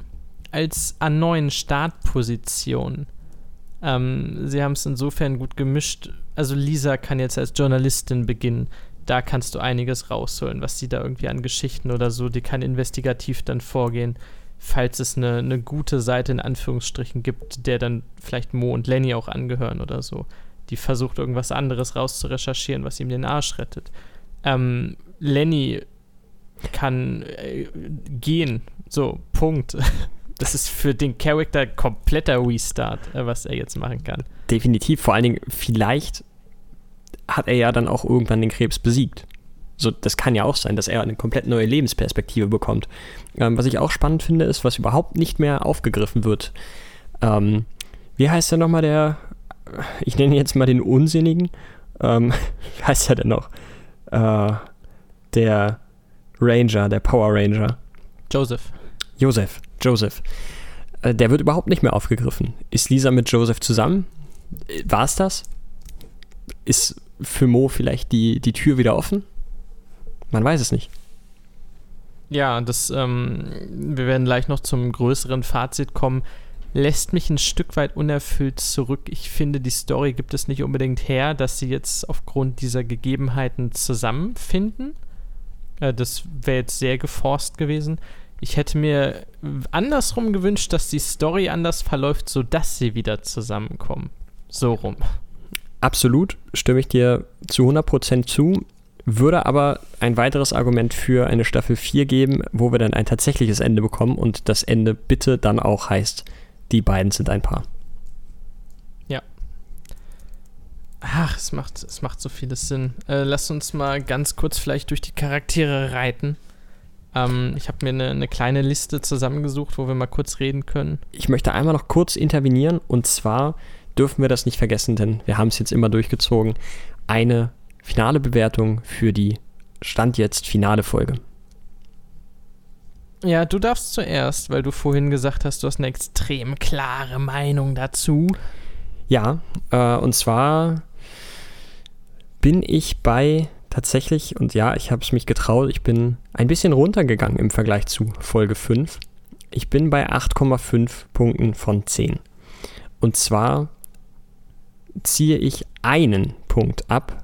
als an neuen Startpositionen. Ähm, sie haben es insofern gut gemischt. Also Lisa kann jetzt als Journalistin beginnen. Da kannst du einiges rausholen, was sie da irgendwie an Geschichten oder so, die kann investigativ dann vorgehen, falls es eine, eine gute Seite in Anführungsstrichen gibt, der dann vielleicht Mo und Lenny auch angehören oder so. Die versucht irgendwas anderes rauszurecherchieren, was ihm den Arsch rettet. Ähm, Lenny kann äh, gehen, so, Punkt. das ist für den Charakter kompletter Restart, äh, was er jetzt machen kann. Definitiv. Vor allen Dingen, vielleicht hat er ja dann auch irgendwann den Krebs besiegt. So, das kann ja auch sein, dass er eine komplett neue Lebensperspektive bekommt. Ähm, was ich auch spannend finde, ist, was überhaupt nicht mehr aufgegriffen wird. Ähm, wie heißt der nochmal der, ich nenne jetzt mal den Unsinnigen, ähm, wie heißt er denn noch? Äh, der Ranger, der Power Ranger. Joseph. Joseph. Joseph. Äh, der wird überhaupt nicht mehr aufgegriffen. Ist Lisa mit Joseph zusammen? War es das? Ist für Mo vielleicht die, die Tür wieder offen? Man weiß es nicht. Ja, das, ähm, wir werden gleich noch zum größeren Fazit kommen. Lässt mich ein Stück weit unerfüllt zurück. Ich finde, die Story gibt es nicht unbedingt her, dass sie jetzt aufgrund dieser Gegebenheiten zusammenfinden. Äh, das wäre jetzt sehr geforst gewesen. Ich hätte mir andersrum gewünscht, dass die Story anders verläuft, sodass sie wieder zusammenkommen. So rum. Absolut, stimme ich dir zu 100% zu. Würde aber ein weiteres Argument für eine Staffel 4 geben, wo wir dann ein tatsächliches Ende bekommen und das Ende bitte dann auch heißt, die beiden sind ein Paar. Ja. Ach, es macht, es macht so vieles Sinn. Äh, lass uns mal ganz kurz vielleicht durch die Charaktere reiten. Ähm, ich habe mir eine, eine kleine Liste zusammengesucht, wo wir mal kurz reden können. Ich möchte einmal noch kurz intervenieren und zwar dürfen wir das nicht vergessen, denn wir haben es jetzt immer durchgezogen. Eine finale Bewertung für die Stand jetzt finale Folge. Ja, du darfst zuerst, weil du vorhin gesagt hast, du hast eine extrem klare Meinung dazu. Ja, äh, und zwar bin ich bei tatsächlich, und ja, ich habe es mich getraut, ich bin ein bisschen runtergegangen im Vergleich zu Folge 5. Ich bin bei 8,5 Punkten von 10. Und zwar ziehe ich einen Punkt ab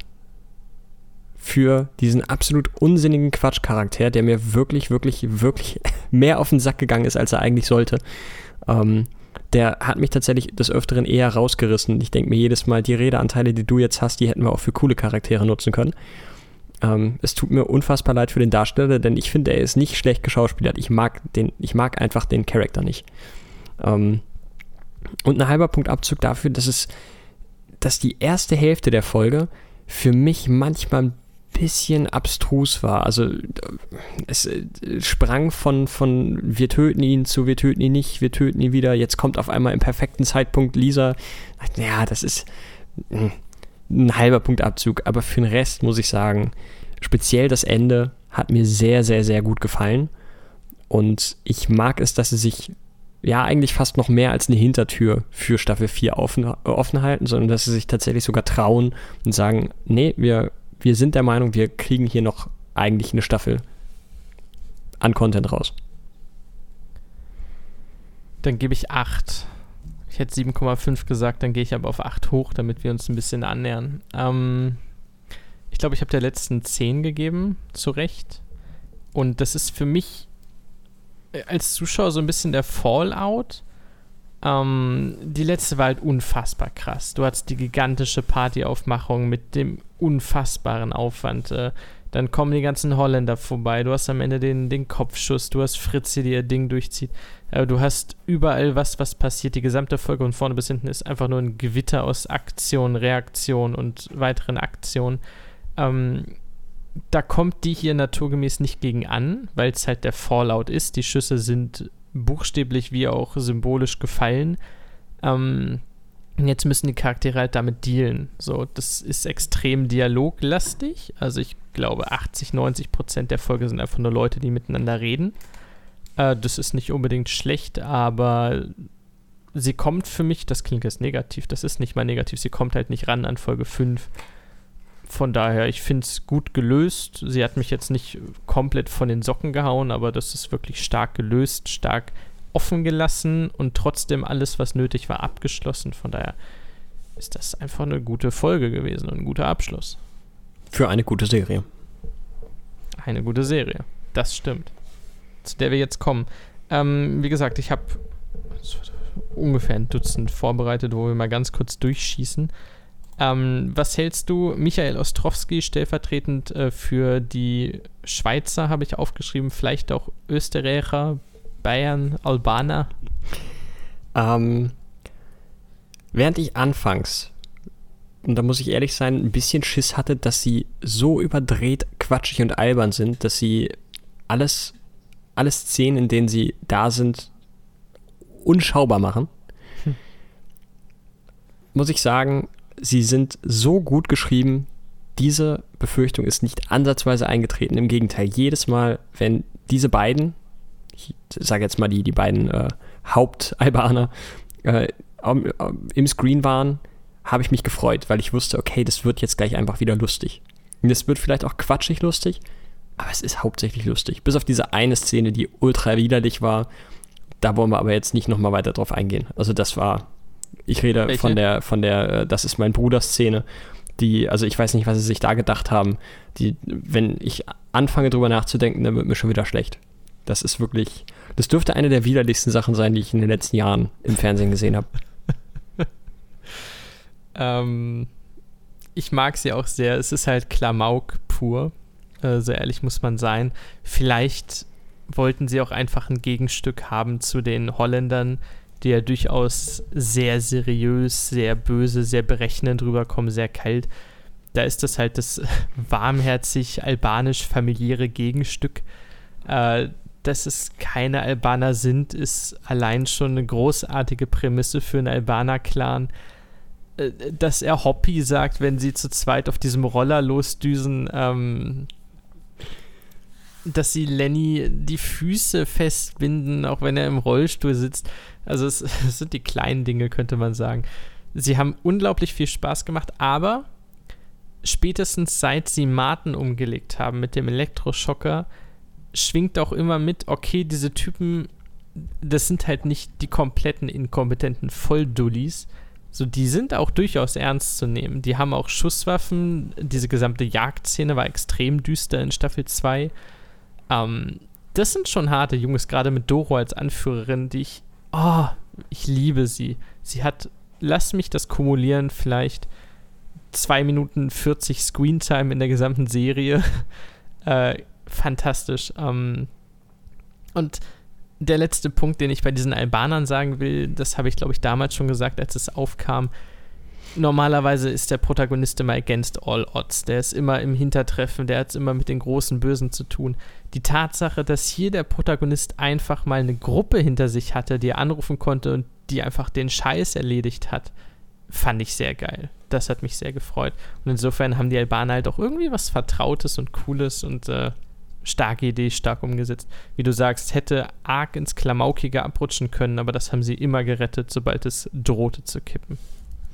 für diesen absolut unsinnigen Quatschcharakter, der mir wirklich, wirklich, wirklich mehr auf den Sack gegangen ist, als er eigentlich sollte. Ähm, der hat mich tatsächlich des Öfteren eher rausgerissen. Ich denke mir jedes Mal, die Redeanteile, die du jetzt hast, die hätten wir auch für coole Charaktere nutzen können. Ähm, es tut mir unfassbar leid für den Darsteller, denn ich finde, er ist nicht schlecht geschauspielert. Ich mag, den, ich mag einfach den Charakter nicht. Ähm, und ein halber Punkt Abzug dafür, dass es, dass die erste Hälfte der Folge für mich manchmal ein bisschen abstrus war. Also es äh, sprang von, von wir töten ihn zu wir töten ihn nicht, wir töten ihn wieder. Jetzt kommt auf einmal im perfekten Zeitpunkt Lisa. Ja, das ist hm, ein halber Punkt Abzug. Aber für den Rest muss ich sagen, speziell das Ende hat mir sehr, sehr, sehr gut gefallen. Und ich mag es, dass sie sich ja eigentlich fast noch mehr als eine Hintertür für Staffel 4 offen, offen halten, sondern dass sie sich tatsächlich sogar trauen und sagen, nee, wir, wir sind der Meinung, wir kriegen hier noch eigentlich eine Staffel an Content raus. Dann gebe ich 8. Ich hätte 7,5 gesagt, dann gehe ich aber auf 8 hoch, damit wir uns ein bisschen annähern. Ähm, ich glaube, ich habe der letzten 10 gegeben, zu Recht. Und das ist für mich als Zuschauer so ein bisschen der Fallout. Ähm, die letzte war halt unfassbar krass. Du hattest die gigantische Partyaufmachung mit dem unfassbaren Aufwand. Äh, dann kommen die ganzen Holländer vorbei. Du hast am Ende den, den Kopfschuss. Du hast Fritzi, die ihr Ding durchzieht. Äh, du hast überall was, was passiert. Die gesamte Folge von vorne bis hinten ist einfach nur ein Gewitter aus Aktion, Reaktion und weiteren Aktionen. Ähm, da kommt die hier naturgemäß nicht gegen an, weil es halt der Fallout ist. Die Schüsse sind buchstäblich wie auch symbolisch gefallen. Ähm, und jetzt müssen die Charaktere halt damit dealen. So, das ist extrem dialoglastig. Also ich glaube, 80, 90 Prozent der Folge sind einfach nur Leute, die miteinander reden. Äh, das ist nicht unbedingt schlecht, aber sie kommt für mich, das klingt jetzt negativ, das ist nicht mal negativ, sie kommt halt nicht ran an Folge 5 von daher, ich finde es gut gelöst. Sie hat mich jetzt nicht komplett von den Socken gehauen, aber das ist wirklich stark gelöst, stark offen gelassen und trotzdem alles, was nötig war, abgeschlossen. Von daher ist das einfach eine gute Folge gewesen und ein guter Abschluss. Für eine gute Serie. Eine gute Serie, das stimmt. Zu der wir jetzt kommen. Ähm, wie gesagt, ich habe ungefähr ein Dutzend vorbereitet, wo wir mal ganz kurz durchschießen. Ähm, was hältst du, Michael Ostrowski, stellvertretend äh, für die Schweizer, habe ich aufgeschrieben, vielleicht auch Österreicher, Bayern, Albaner? Ähm, während ich anfangs, und da muss ich ehrlich sein, ein bisschen Schiss hatte, dass sie so überdreht, quatschig und albern sind, dass sie alles, alle Szenen, in denen sie da sind, unschaubar machen. Hm. Muss ich sagen, sie sind so gut geschrieben, diese Befürchtung ist nicht ansatzweise eingetreten. Im Gegenteil, jedes Mal, wenn diese beiden, ich sage jetzt mal die, die beiden äh, Hauptalbaner, äh, im Screen waren, habe ich mich gefreut, weil ich wusste, okay, das wird jetzt gleich einfach wieder lustig. Und es wird vielleicht auch quatschig lustig, aber es ist hauptsächlich lustig. Bis auf diese eine Szene, die ultra widerlich war. Da wollen wir aber jetzt nicht nochmal weiter drauf eingehen. Also das war, ich rede Welche? von der, von der, äh, das ist mein Bruder Szene. Die, also ich weiß nicht, was sie sich da gedacht haben. Die, wenn ich anfange drüber nachzudenken, dann wird mir schon wieder schlecht. Das ist wirklich, das dürfte eine der widerlichsten Sachen sein, die ich in den letzten Jahren im Fernsehen gesehen habe. Ähm, ich mag sie auch sehr. Es ist halt Klamauk pur. Äh, so ehrlich muss man sein. Vielleicht wollten sie auch einfach ein Gegenstück haben zu den Holländern, die ja durchaus sehr seriös, sehr böse, sehr berechnend rüberkommen, sehr kalt. Da ist das halt das warmherzig albanisch-familiäre Gegenstück. Äh, dass es keine Albaner sind, ist allein schon eine großartige Prämisse für einen Albaner-Clan. Äh, dass er Hoppy sagt, wenn sie zu zweit auf diesem Roller losdüsen, ähm, dass sie Lenny die Füße festbinden, auch wenn er im Rollstuhl sitzt. Also es, es sind die kleinen Dinge, könnte man sagen. Sie haben unglaublich viel Spaß gemacht, aber spätestens seit sie Martin umgelegt haben mit dem Elektroschocker, schwingt auch immer mit, okay, diese Typen, das sind halt nicht die kompletten inkompetenten Volldullis. So, die sind auch durchaus ernst zu nehmen. Die haben auch Schusswaffen. Diese gesamte Jagdszene war extrem düster in Staffel 2. Ähm, das sind schon harte Jungs, gerade mit Doro als Anführerin, die ich. Oh, ich liebe sie. Sie hat, lass mich das kumulieren, vielleicht 2 Minuten 40 Screentime in der gesamten Serie. äh, fantastisch. Ähm, und der letzte Punkt, den ich bei diesen Albanern sagen will, das habe ich, glaube ich, damals schon gesagt, als es aufkam. Normalerweise ist der Protagonist immer against all odds. Der ist immer im Hintertreffen, der hat es immer mit den großen Bösen zu tun. Die Tatsache, dass hier der Protagonist einfach mal eine Gruppe hinter sich hatte, die er anrufen konnte und die einfach den Scheiß erledigt hat, fand ich sehr geil. Das hat mich sehr gefreut. Und insofern haben die Albaner halt auch irgendwie was Vertrautes und Cooles und äh, starke Idee, stark umgesetzt. Wie du sagst, hätte arg ins Klamaukige abrutschen können, aber das haben sie immer gerettet, sobald es drohte zu kippen.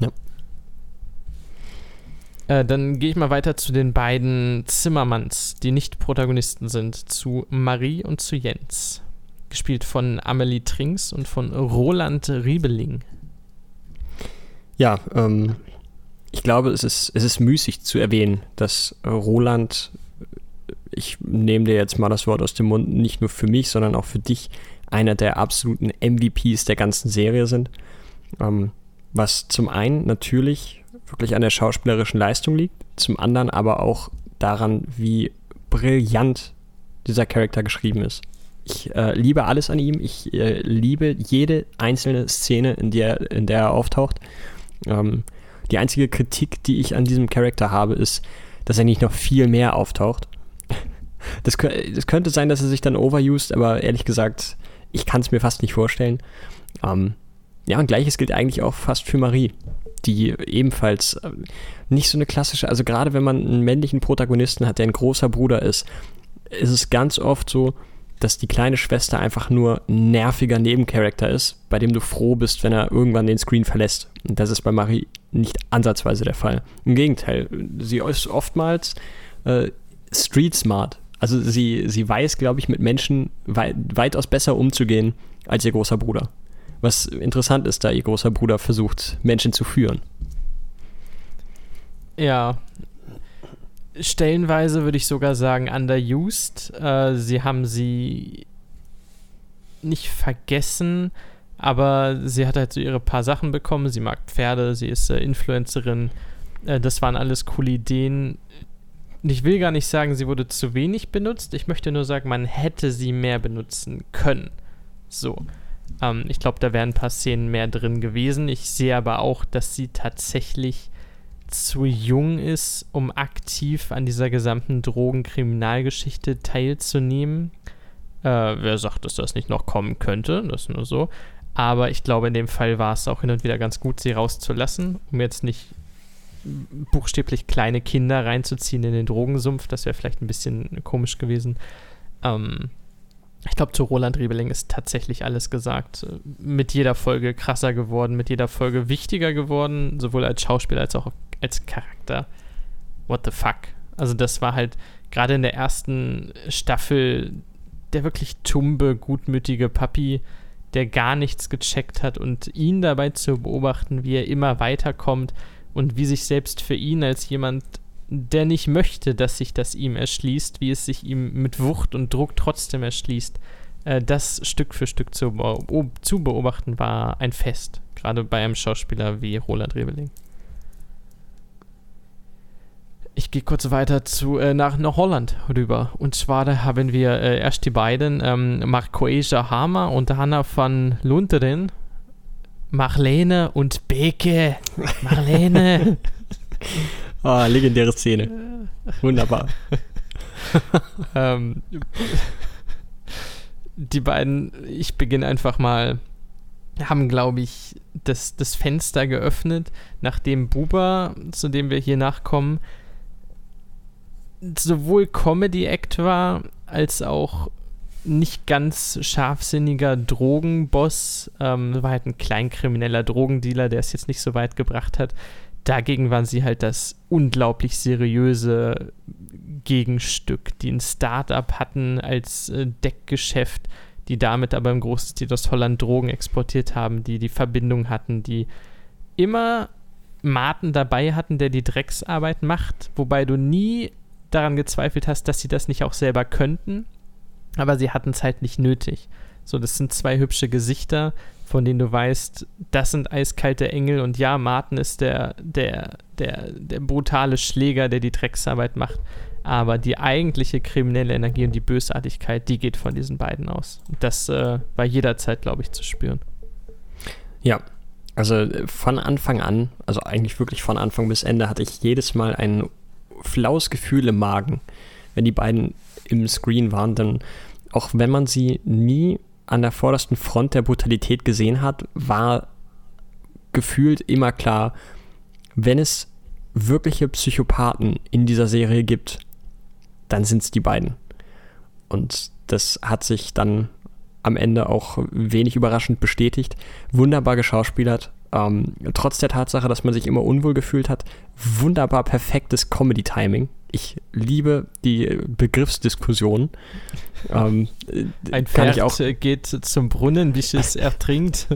Ja. Äh, dann gehe ich mal weiter zu den beiden Zimmermanns, die nicht Protagonisten sind, zu Marie und zu Jens. Gespielt von Amelie Trinks und von Roland Riebeling. Ja, ähm, ich glaube, es ist, es ist müßig zu erwähnen, dass Roland, ich nehme dir jetzt mal das Wort aus dem Mund, nicht nur für mich, sondern auch für dich, einer der absoluten MVPs der ganzen Serie sind. Ähm, was zum einen natürlich wirklich an der schauspielerischen Leistung liegt, zum anderen aber auch daran, wie brillant dieser Charakter geschrieben ist. Ich äh, liebe alles an ihm. Ich äh, liebe jede einzelne Szene, in der, in der er auftaucht. Ähm, die einzige Kritik, die ich an diesem Charakter habe, ist, dass er nicht noch viel mehr auftaucht. Das, das könnte sein, dass er sich dann overused, aber ehrlich gesagt, ich kann es mir fast nicht vorstellen. Ähm, ja, und gleiches gilt eigentlich auch fast für Marie, die ebenfalls äh, nicht so eine klassische, also gerade wenn man einen männlichen Protagonisten hat, der ein großer Bruder ist, ist es ganz oft so, dass die kleine Schwester einfach nur ein nerviger Nebencharakter ist, bei dem du froh bist, wenn er irgendwann den Screen verlässt. Und das ist bei Marie nicht ansatzweise der Fall. Im Gegenteil, sie ist oftmals äh, street smart. Also sie, sie weiß, glaube ich, mit Menschen wei weitaus besser umzugehen als ihr großer Bruder. Was interessant ist, da ihr großer Bruder versucht, Menschen zu führen. Ja. Stellenweise würde ich sogar sagen, underused. Äh, sie haben sie nicht vergessen, aber sie hat halt so ihre paar Sachen bekommen. Sie mag Pferde, sie ist äh, Influencerin. Äh, das waren alles coole Ideen. Und ich will gar nicht sagen, sie wurde zu wenig benutzt. Ich möchte nur sagen, man hätte sie mehr benutzen können. So. Ähm, ich glaube, da wären ein paar Szenen mehr drin gewesen. Ich sehe aber auch, dass sie tatsächlich zu jung ist, um aktiv an dieser gesamten Drogenkriminalgeschichte teilzunehmen. Äh, wer sagt, dass das nicht noch kommen könnte? Das ist nur so. Aber ich glaube, in dem Fall war es auch hin und wieder ganz gut, sie rauszulassen, um jetzt nicht buchstäblich kleine Kinder reinzuziehen in den Drogensumpf. Das wäre vielleicht ein bisschen komisch gewesen. Ähm, Ich glaube, zu Roland Riebeling ist tatsächlich alles gesagt. Mit jeder Folge krasser geworden, mit jeder Folge wichtiger geworden, sowohl als Schauspieler als auch als Charakter. What the fuck? Also, das war halt gerade in der ersten Staffel der wirklich tumbe, gutmütige Papi, der gar nichts gecheckt hat und ihn dabei zu beobachten, wie er immer weiterkommt und wie sich selbst für ihn als jemand der nicht möchte, dass sich das ihm erschließt, wie es sich ihm mit Wucht und Druck trotzdem erschließt, äh, das Stück für Stück zu, zu beobachten, war ein Fest. Gerade bei einem Schauspieler wie Roland Rebeling. Ich gehe kurz weiter zu, äh, nach, nach Holland rüber. Und zwar da haben wir äh, erst die beiden, ähm, Marcoesia Hammer und Hanna van Lunteren. Marlene und Beke. Marlene. Ah, legendäre Szene. Wunderbar. ähm, die beiden, ich beginne einfach mal, haben, glaube ich, das, das Fenster geöffnet, nachdem Buba, zu dem wir hier nachkommen, sowohl Comedy-Act war, als auch nicht ganz scharfsinniger Drogenboss. Ähm, war halt ein kleinkrimineller Drogendealer, der es jetzt nicht so weit gebracht hat dagegen waren sie halt das unglaublich seriöse Gegenstück, die ein Start-up hatten als äh, Deckgeschäft, die damit aber im großen Stil aus Holland Drogen exportiert haben, die die Verbindung hatten, die immer Martin dabei hatten, der die Drecksarbeit macht, wobei du nie daran gezweifelt hast, dass sie das nicht auch selber könnten, aber sie hatten es halt nicht nötig. So, das sind zwei hübsche Gesichter, von denen du weißt, das sind eiskalte Engel und ja, Martin ist der, der, der, der brutale Schläger, der die Drecksarbeit macht. Aber die eigentliche kriminelle Energie und die Bösartigkeit, die geht von diesen beiden aus. Das äh, war jederzeit, glaube ich, zu spüren. Ja, also äh, von Anfang an, also eigentlich wirklich von Anfang bis Ende, hatte ich jedes Mal ein flaues Gefühl im Magen, wenn die beiden im Screen waren. Denn auch wenn man sie nie an der vordersten Front der Brutalität gesehen hat, war gefühlt immer klar, wenn es wirkliche Psychopathen in dieser Serie gibt, dann sind es die beiden. Und das hat sich dann am Ende auch wenig überraschend bestätigt. Wunderbar geschauspielert. Ähm, trotz der Tatsache, dass man sich immer unwohl gefühlt hat, wunderbar perfektes Comedy-Timing. Ich liebe die Begriffsdiskussion. Ähm, Ein Pferd auch geht zum Brunnen, bis es ertrinkt.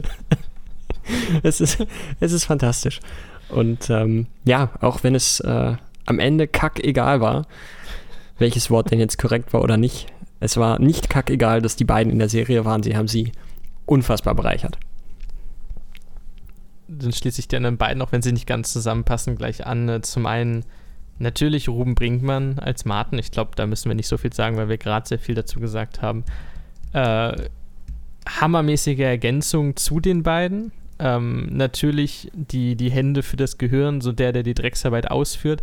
es, ist, es ist fantastisch. Und ähm, ja, auch wenn es äh, am Ende kack egal war, welches Wort denn jetzt korrekt war oder nicht, es war nicht kack egal, dass die beiden in der Serie waren. Sie haben sie unfassbar bereichert. Dann schließe ich die anderen beiden, auch wenn sie nicht ganz zusammenpassen, gleich an. Zum einen Natürlich Ruben Brinkmann als Martin. Ich glaube, da müssen wir nicht so viel sagen, weil wir gerade sehr viel dazu gesagt haben. Äh, hammermäßige Ergänzung zu den beiden. Ähm, natürlich die, die Hände für das Gehirn, so der, der die Drecksarbeit ausführt.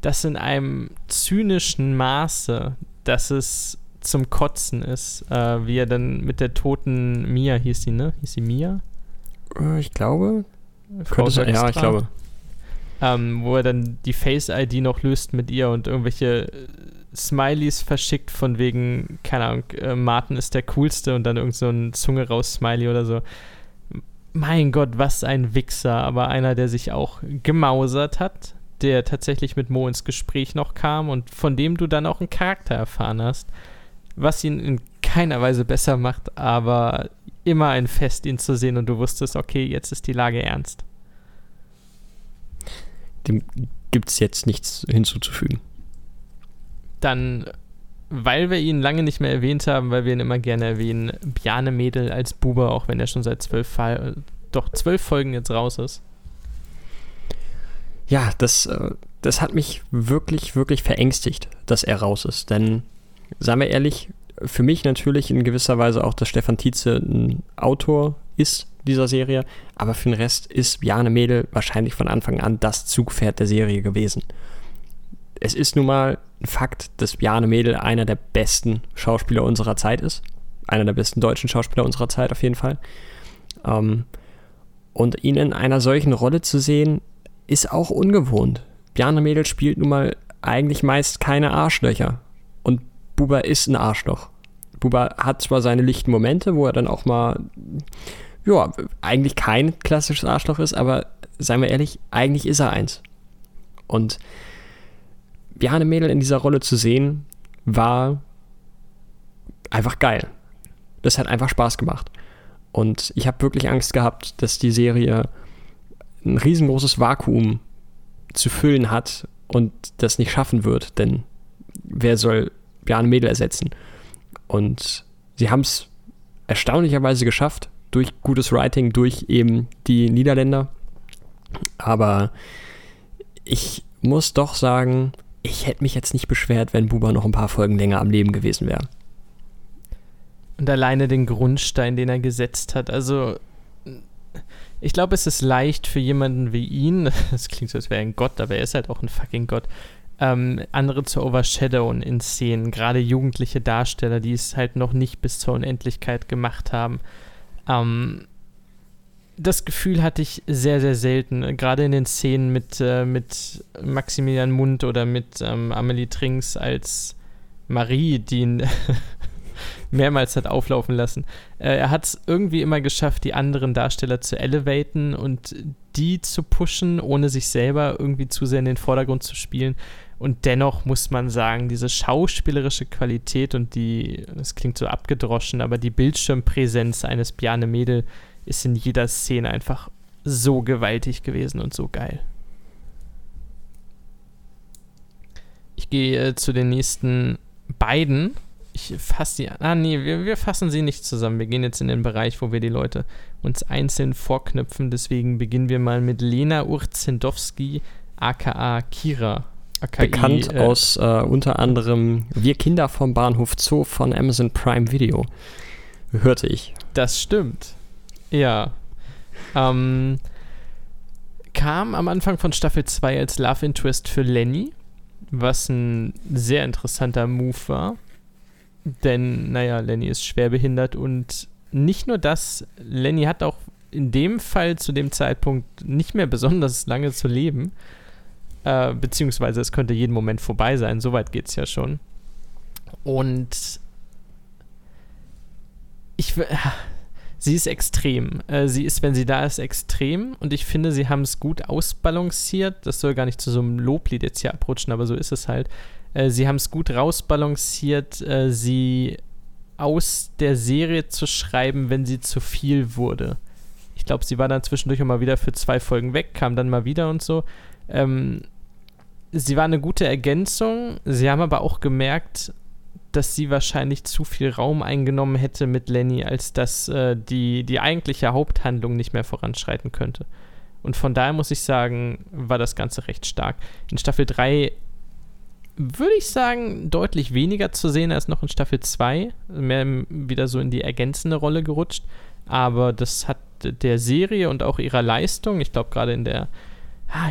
Das in einem zynischen Maße, dass es zum Kotzen ist, äh, wie er dann mit der toten Mia hieß sie, ne? Hieß sie Mia? Äh, ich glaube. Könnte sein, ja, ich glaube ähm, wo er dann die Face-ID noch löst mit ihr und irgendwelche äh, Smileys verschickt von wegen, keine Ahnung, äh, Martin ist der coolste und dann irgend so ein Zunge raus Smiley oder so. Mein Gott, was ein Wichser, aber einer, der sich auch gemausert hat, der tatsächlich mit Mo ins Gespräch noch kam und von dem du dann auch einen Charakter erfahren hast, was ihn in keiner Weise besser macht, aber immer ein Fest, ihn zu sehen und du wusstest, okay, jetzt ist die Lage ernst dem gibt es jetzt nichts hinzuzufügen. Dann, weil wir ihn lange nicht mehr erwähnt haben, weil wir ihn immer gerne erwähnen, Bjane Mädel als Buber, auch wenn er schon seit zwölf, doch zwölf Folgen jetzt raus ist. Ja, das, äh, das hat mich wirklich, wirklich verängstigt, dass er raus ist. Denn, sagen wir ehrlich, für mich natürlich in gewisser Weise auch, dass Stefan Tietze ein Autor ist, dieser Serie, aber für den Rest ist Bjarne Mädel wahrscheinlich von Anfang an das Zugpferd der Serie gewesen. Es ist nun mal ein Fakt, dass Bjarne Mädel einer der besten Schauspieler unserer Zeit ist. Einer der besten deutschen Schauspieler unserer Zeit auf jeden Fall. Ähm, und ihn in einer solchen Rolle zu sehen, ist auch ungewohnt. Bjarne Mädel spielt nun mal eigentlich meist keine Arschlöcher. Und Buba ist ein Arschloch. Buba hat zwar seine lichten Momente, wo er dann auch mal, ja, eigentlich kein klassisches Arschloch ist, aber seien wir ehrlich, eigentlich ist er eins. Und Bjarne Mädel in dieser Rolle zu sehen, war einfach geil. Das hat einfach Spaß gemacht. Und ich habe wirklich Angst gehabt, dass die Serie ein riesengroßes Vakuum zu füllen hat und das nicht schaffen wird, denn wer soll Bjarne Mädel ersetzen? Und sie haben es erstaunlicherweise geschafft, durch gutes Writing, durch eben die Niederländer. Aber ich muss doch sagen, ich hätte mich jetzt nicht beschwert, wenn Buba noch ein paar Folgen länger am Leben gewesen wäre. Und alleine den Grundstein, den er gesetzt hat. Also, ich glaube, es ist leicht für jemanden wie ihn, das klingt so, als wäre er ein Gott, aber er ist halt auch ein fucking Gott, ähm, andere zu overshadowen in Szenen. Gerade jugendliche Darsteller, die es halt noch nicht bis zur Unendlichkeit gemacht haben. Ähm, das Gefühl hatte ich sehr, sehr selten. Gerade in den Szenen mit, äh, mit Maximilian Mund oder mit ähm, Amelie Trinks als Marie, die ihn mehrmals hat auflaufen lassen. Äh, er hat es irgendwie immer geschafft, die anderen Darsteller zu elevaten und die zu pushen, ohne sich selber irgendwie zu sehr in den Vordergrund zu spielen. Und dennoch muss man sagen, diese schauspielerische Qualität und die, das klingt so abgedroschen, aber die Bildschirmpräsenz eines Bjarne Mädel ist in jeder Szene einfach so gewaltig gewesen und so geil. Ich gehe äh, zu den nächsten beiden. Ich fasse sie. Ah, nee, wir, wir fassen sie nicht zusammen. Wir gehen jetzt in den Bereich, wo wir die Leute uns einzeln vorknüpfen. Deswegen beginnen wir mal mit Lena Urzendowski, aka Kira. AKI, Bekannt äh, aus äh, unter anderem Wir Kinder vom Bahnhof Zoo von Amazon Prime Video. Hörte ich. Das stimmt. Ja. Ähm, kam am Anfang von Staffel 2 als Love Interest für Lenny, was ein sehr interessanter Move war. Denn, naja, Lenny ist schwerbehindert und nicht nur das, Lenny hat auch in dem Fall zu dem Zeitpunkt nicht mehr besonders lange zu leben. Äh, beziehungsweise es könnte jeden Moment vorbei sein, soweit geht es ja schon. Und ich, sie ist extrem. Äh, sie ist, wenn sie da ist, extrem. Und ich finde, sie haben es gut ausbalanciert. Das soll gar nicht zu so einem Loblied jetzt hier abrutschen, aber so ist es halt. Äh, sie haben es gut rausbalanciert, äh, sie aus der Serie zu schreiben, wenn sie zu viel wurde. Ich glaube, sie war dann zwischendurch mal wieder für zwei Folgen weg, kam dann mal wieder und so. Ähm, sie war eine gute Ergänzung. Sie haben aber auch gemerkt, dass sie wahrscheinlich zu viel Raum eingenommen hätte mit Lenny, als dass äh, die, die eigentliche Haupthandlung nicht mehr voranschreiten könnte. Und von daher muss ich sagen, war das Ganze recht stark. In Staffel 3 würde ich sagen, deutlich weniger zu sehen als noch in Staffel 2. Mehr wieder so in die ergänzende Rolle gerutscht. Aber das hat der Serie und auch ihrer Leistung, ich glaube gerade in der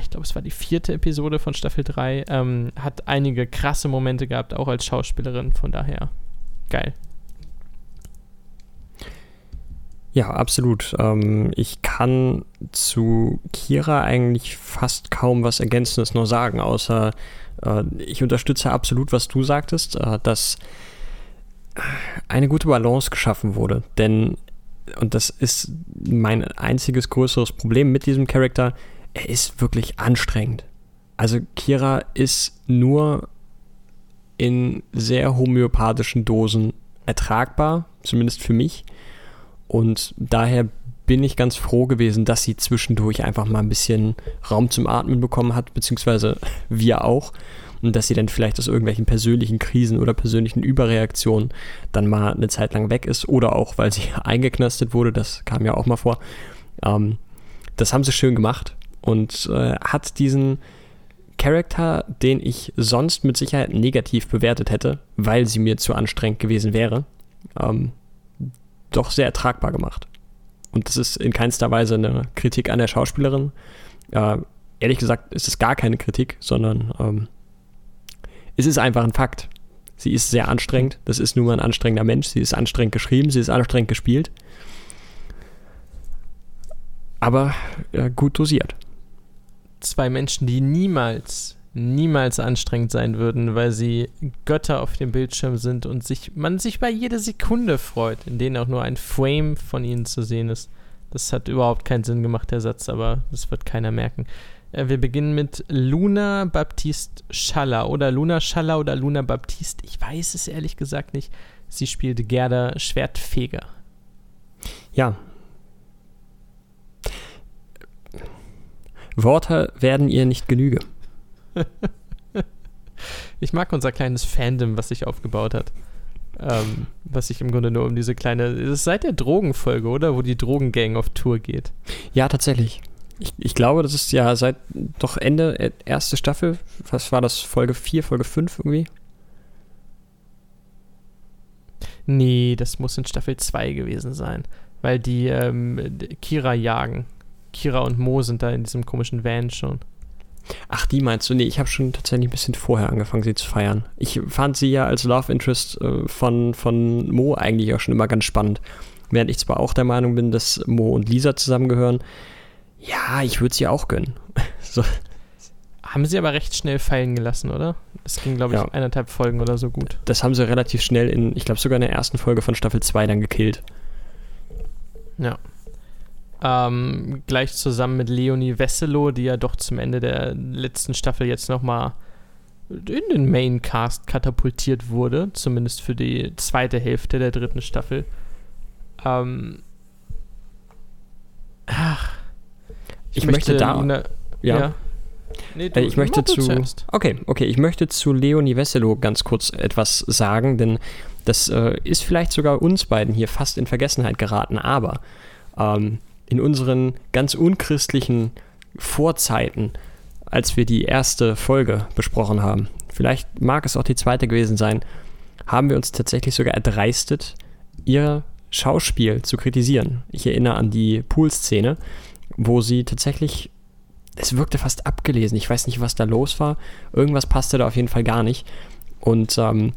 ich glaube, es war die vierte Episode von Staffel 3, ähm, hat einige krasse Momente gehabt, auch als Schauspielerin. Von daher geil. Ja, absolut. Ähm, ich kann zu Kira eigentlich fast kaum was Ergänzendes nur sagen, außer äh, ich unterstütze absolut, was du sagtest, äh, dass eine gute Balance geschaffen wurde. Denn, und das ist mein einziges größeres Problem mit diesem Charakter, er ist wirklich anstrengend. Also Kira ist nur in sehr homöopathischen Dosen ertragbar, zumindest für mich. Und daher bin ich ganz froh gewesen, dass sie zwischendurch einfach mal ein bisschen Raum zum Atmen bekommen hat, beziehungsweise wir auch. Und dass sie dann vielleicht aus irgendwelchen persönlichen Krisen oder persönlichen Überreaktionen dann mal eine Zeit lang weg ist oder auch, weil sie eingeknastet wurde, das kam ja auch mal vor. Ähm, das haben sie schön gemacht und äh, hat diesen Charakter, den ich sonst mit Sicherheit negativ bewertet hätte, weil sie mir zu anstrengend gewesen wäre, ähm, doch sehr ertragbar gemacht. Und das ist in keinster Weise eine Kritik an der Schauspielerin. Äh, ehrlich gesagt ist es gar keine Kritik, sondern ähm, es ist einfach ein Fakt. Sie ist sehr anstrengend. Das ist nun mal ein anstrengender Mensch. Sie ist anstrengend geschrieben, sie ist anstrengend gespielt. Aber äh, gut dosiert zwei Menschen, die niemals niemals anstrengend sein würden, weil sie Götter auf dem Bildschirm sind und sich, man sich bei jeder Sekunde freut, in denen auch nur ein Frame von ihnen zu sehen ist. Das hat überhaupt keinen Sinn gemacht, der Satz, aber das wird keiner merken. Äh, wir beginnen mit Luna Baptiste Schaller oder Luna Schaller oder Luna Baptiste. Ich weiß es ehrlich gesagt nicht. Sie spielte Gerda Schwertfeger. Ja. Worte werden ihr nicht genüge. ich mag unser kleines Fandom, was sich aufgebaut hat. Ähm, was sich im Grunde nur um diese kleine. Das ist seit der Drogenfolge, oder? Wo die Drogengang auf Tour geht. Ja, tatsächlich. Ich, ich glaube, das ist ja seit doch Ende äh, erste Staffel. Was war das? Folge 4, Folge 5 irgendwie? Nee, das muss in Staffel 2 gewesen sein. Weil die ähm, Kira jagen. Kira und Mo sind da in diesem komischen Van schon. Ach, die meinst du? Nee, ich habe schon tatsächlich ein bisschen vorher angefangen, sie zu feiern. Ich fand sie ja als Love Interest äh, von, von Mo eigentlich auch schon immer ganz spannend. Während ich zwar auch der Meinung bin, dass Mo und Lisa zusammengehören, ja, ich würde sie auch gönnen. so. Haben sie aber recht schnell fallen gelassen, oder? Es ging, glaube ich, ja. eineinhalb Folgen oder so gut. Das haben sie relativ schnell in, ich glaube, sogar in der ersten Folge von Staffel 2 dann gekillt. Ja. Ähm, gleich zusammen mit Leonie Wesselow, die ja doch zum Ende der letzten Staffel jetzt nochmal in den Maincast katapultiert wurde, zumindest für die zweite Hälfte der dritten Staffel. Ähm, ach, ich, ich möchte, möchte da. Luna, ja. ja. Nee, äh, du, ich möchte zu. Zuerst. Okay, okay. Ich möchte zu Leonie Wesselow ganz kurz etwas sagen, denn das äh, ist vielleicht sogar uns beiden hier fast in Vergessenheit geraten, aber ähm, in unseren ganz unchristlichen Vorzeiten, als wir die erste Folge besprochen haben, vielleicht mag es auch die zweite gewesen sein, haben wir uns tatsächlich sogar erdreistet, ihr Schauspiel zu kritisieren. Ich erinnere an die Pool-Szene, wo sie tatsächlich, es wirkte fast abgelesen. Ich weiß nicht, was da los war. Irgendwas passte da auf jeden Fall gar nicht. Und ähm,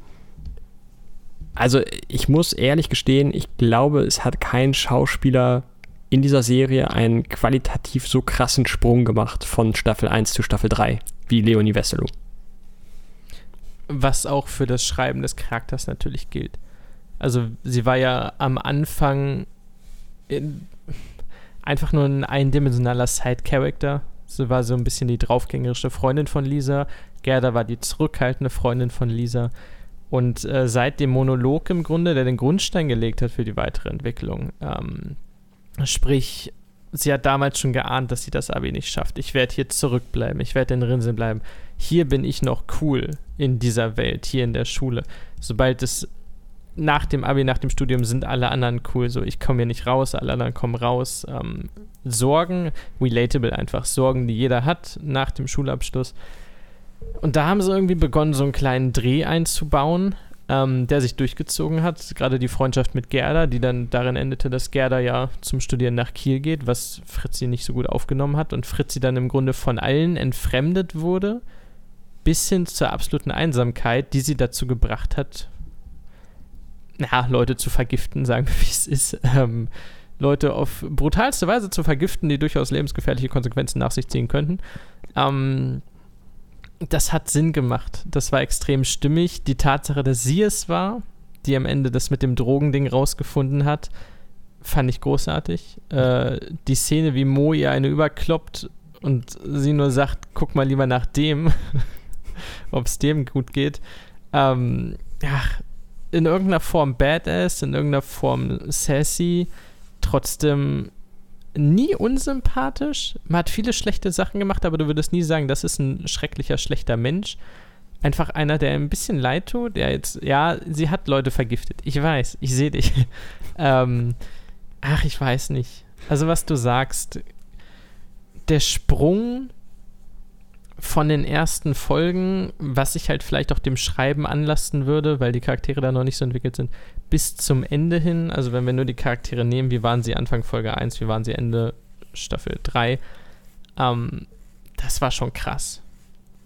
also ich muss ehrlich gestehen, ich glaube, es hat kein Schauspieler in dieser Serie einen qualitativ so krassen Sprung gemacht von Staffel 1 zu Staffel 3 wie Leonie Wesselow. Was auch für das Schreiben des Charakters natürlich gilt. Also sie war ja am Anfang einfach nur ein eindimensionaler Side-Character. Sie war so ein bisschen die draufgängerische Freundin von Lisa. Gerda war die zurückhaltende Freundin von Lisa. Und äh, seit dem Monolog im Grunde, der den Grundstein gelegt hat für die weitere Entwicklung, ähm, Sprich, sie hat damals schon geahnt, dass sie das Abi nicht schafft. Ich werde hier zurückbleiben, ich werde in Rinseln bleiben. Hier bin ich noch cool in dieser Welt, hier in der Schule. Sobald es nach dem Abi, nach dem Studium sind alle anderen cool. So, ich komme hier nicht raus, alle anderen kommen raus. Ähm, Sorgen, relatable einfach, Sorgen, die jeder hat nach dem Schulabschluss. Und da haben sie irgendwie begonnen, so einen kleinen Dreh einzubauen, ähm, der sich durchgezogen hat. Gerade die Freundschaft mit Gerda, die dann darin endete, dass Gerda ja zum Studieren nach Kiel geht, was Fritzi nicht so gut aufgenommen hat und Fritzi dann im Grunde von allen entfremdet wurde, bis hin zur absoluten Einsamkeit, die sie dazu gebracht hat, na, Leute zu vergiften, sagen wir, wie es ist. Ähm, Leute auf brutalste Weise zu vergiften, die durchaus lebensgefährliche Konsequenzen nach sich ziehen könnten. Ähm, das hat Sinn gemacht. Das war extrem stimmig. Die Tatsache, dass sie es war, die am Ende das mit dem Drogending rausgefunden hat, fand ich großartig. Äh, die Szene, wie Mo ihr eine überkloppt und sie nur sagt, guck mal lieber nach dem, ob es dem gut geht. Ähm, ach, in irgendeiner Form badass, in irgendeiner Form sassy, trotzdem nie unsympathisch. Man hat viele schlechte Sachen gemacht, aber du würdest nie sagen, das ist ein schrecklicher, schlechter Mensch. Einfach einer, der ein bisschen leid tut, der jetzt, ja, sie hat Leute vergiftet. Ich weiß, ich sehe dich. ähm, ach, ich weiß nicht. Also, was du sagst, der Sprung von den ersten Folgen, was ich halt vielleicht auch dem Schreiben anlasten würde, weil die Charaktere da noch nicht so entwickelt sind, bis zum Ende hin, also wenn wir nur die Charaktere nehmen, wie waren sie Anfang Folge 1, wie waren sie Ende Staffel 3, ähm, das war schon krass.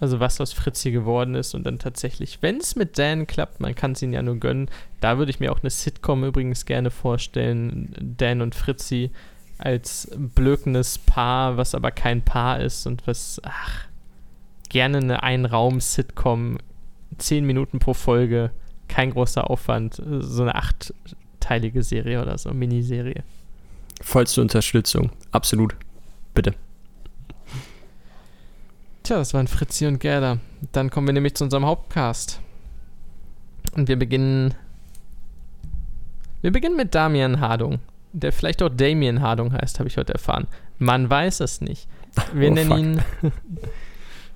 Also was aus Fritzi geworden ist und dann tatsächlich, wenn es mit Dan klappt, man kann es ihnen ja nur gönnen, da würde ich mir auch eine Sitcom übrigens gerne vorstellen, Dan und Fritzi als blökendes Paar, was aber kein Paar ist und was, ach, gerne eine Ein-Raum-Sitcom, zehn Minuten pro Folge, kein großer Aufwand, so eine achtteilige Serie oder so, Miniserie. Vollste Unterstützung, absolut. Bitte. Tja, das waren Fritzi und Gerda. Dann kommen wir nämlich zu unserem Hauptcast. Und wir beginnen. Wir beginnen mit Damian Hardung, der vielleicht auch Damien Hardung heißt, habe ich heute erfahren. Man weiß es nicht. Wir Oh, nennen fuck. ihn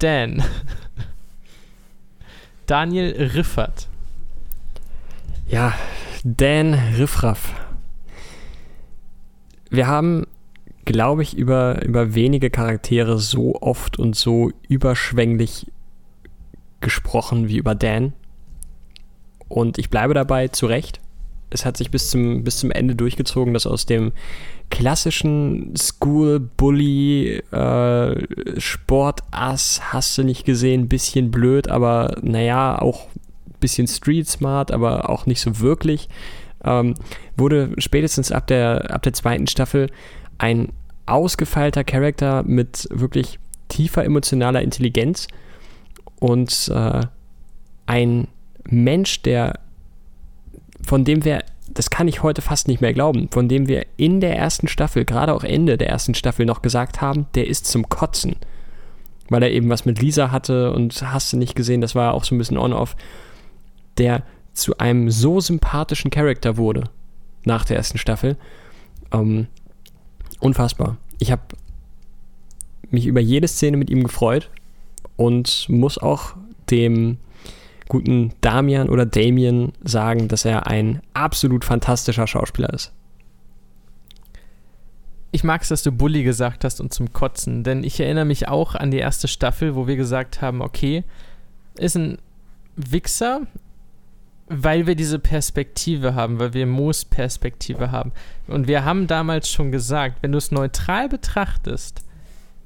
Dan. Daniel Riffert. Ja, Dan Riffraff. Wir haben, glaube ich, über, über wenige Charaktere so oft und so überschwänglich gesprochen wie über Dan. Und ich bleibe dabei, zu Recht. Es hat sich bis zum, bis zum Ende durchgezogen, dass aus dem klassischen School-Bully, äh, Sportass, hast du nicht gesehen, bisschen blöd, aber naja, auch bisschen street smart, aber auch nicht so wirklich, ähm, wurde spätestens ab der, ab der zweiten Staffel ein ausgefeilter Charakter mit wirklich tiefer emotionaler Intelligenz und äh, ein Mensch, der von dem wir, das kann ich heute fast nicht mehr glauben, von dem wir in der ersten Staffel, gerade auch Ende der ersten Staffel noch gesagt haben, der ist zum Kotzen. Weil er eben was mit Lisa hatte und hast du nicht gesehen, das war auch so ein bisschen on-off, der zu einem so sympathischen Charakter wurde nach der ersten Staffel. Ähm, unfassbar. Ich habe mich über jede Szene mit ihm gefreut und muss auch dem guten Damian oder Damien sagen, dass er ein absolut fantastischer Schauspieler ist. Ich mag es, dass du Bully gesagt hast und zum Kotzen, denn ich erinnere mich auch an die erste Staffel, wo wir gesagt haben, okay, ist ein Wichser, weil wir diese Perspektive haben, weil wir Moos Perspektive haben. Und wir haben damals schon gesagt, wenn du es neutral betrachtest,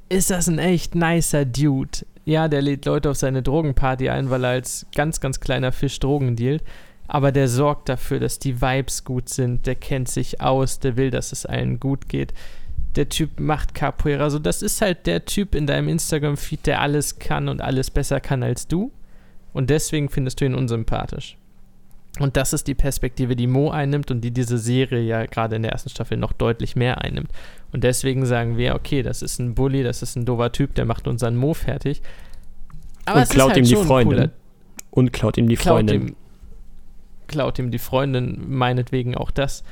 ist das ein echt nicer Dude. Ja, der lädt Leute auf seine Drogenparty ein, weil er als ganz, ganz kleiner Fisch Drogen dealt. Aber der sorgt dafür, dass die Vibes gut sind. Der kennt sich aus, der will, dass es allen gut geht. Der Typ macht Capoeira. Also, das ist halt der Typ in deinem Instagram-Feed, der alles kann und alles besser kann als du. Und deswegen findest du ihn unsympathisch. Und das ist die Perspektive, die Mo einnimmt und die diese Serie ja gerade in der ersten Staffel noch deutlich mehr einnimmt. Und deswegen sagen wir, okay, das ist ein Bully, das ist ein dover Typ, der macht unseren Mo fertig. Aber und es ist klaut halt ihm die Freundin. cooler- Und klaut ihm die klaut Freundin. ihm, klaut ihm die Freundin, meinetwegen auch das.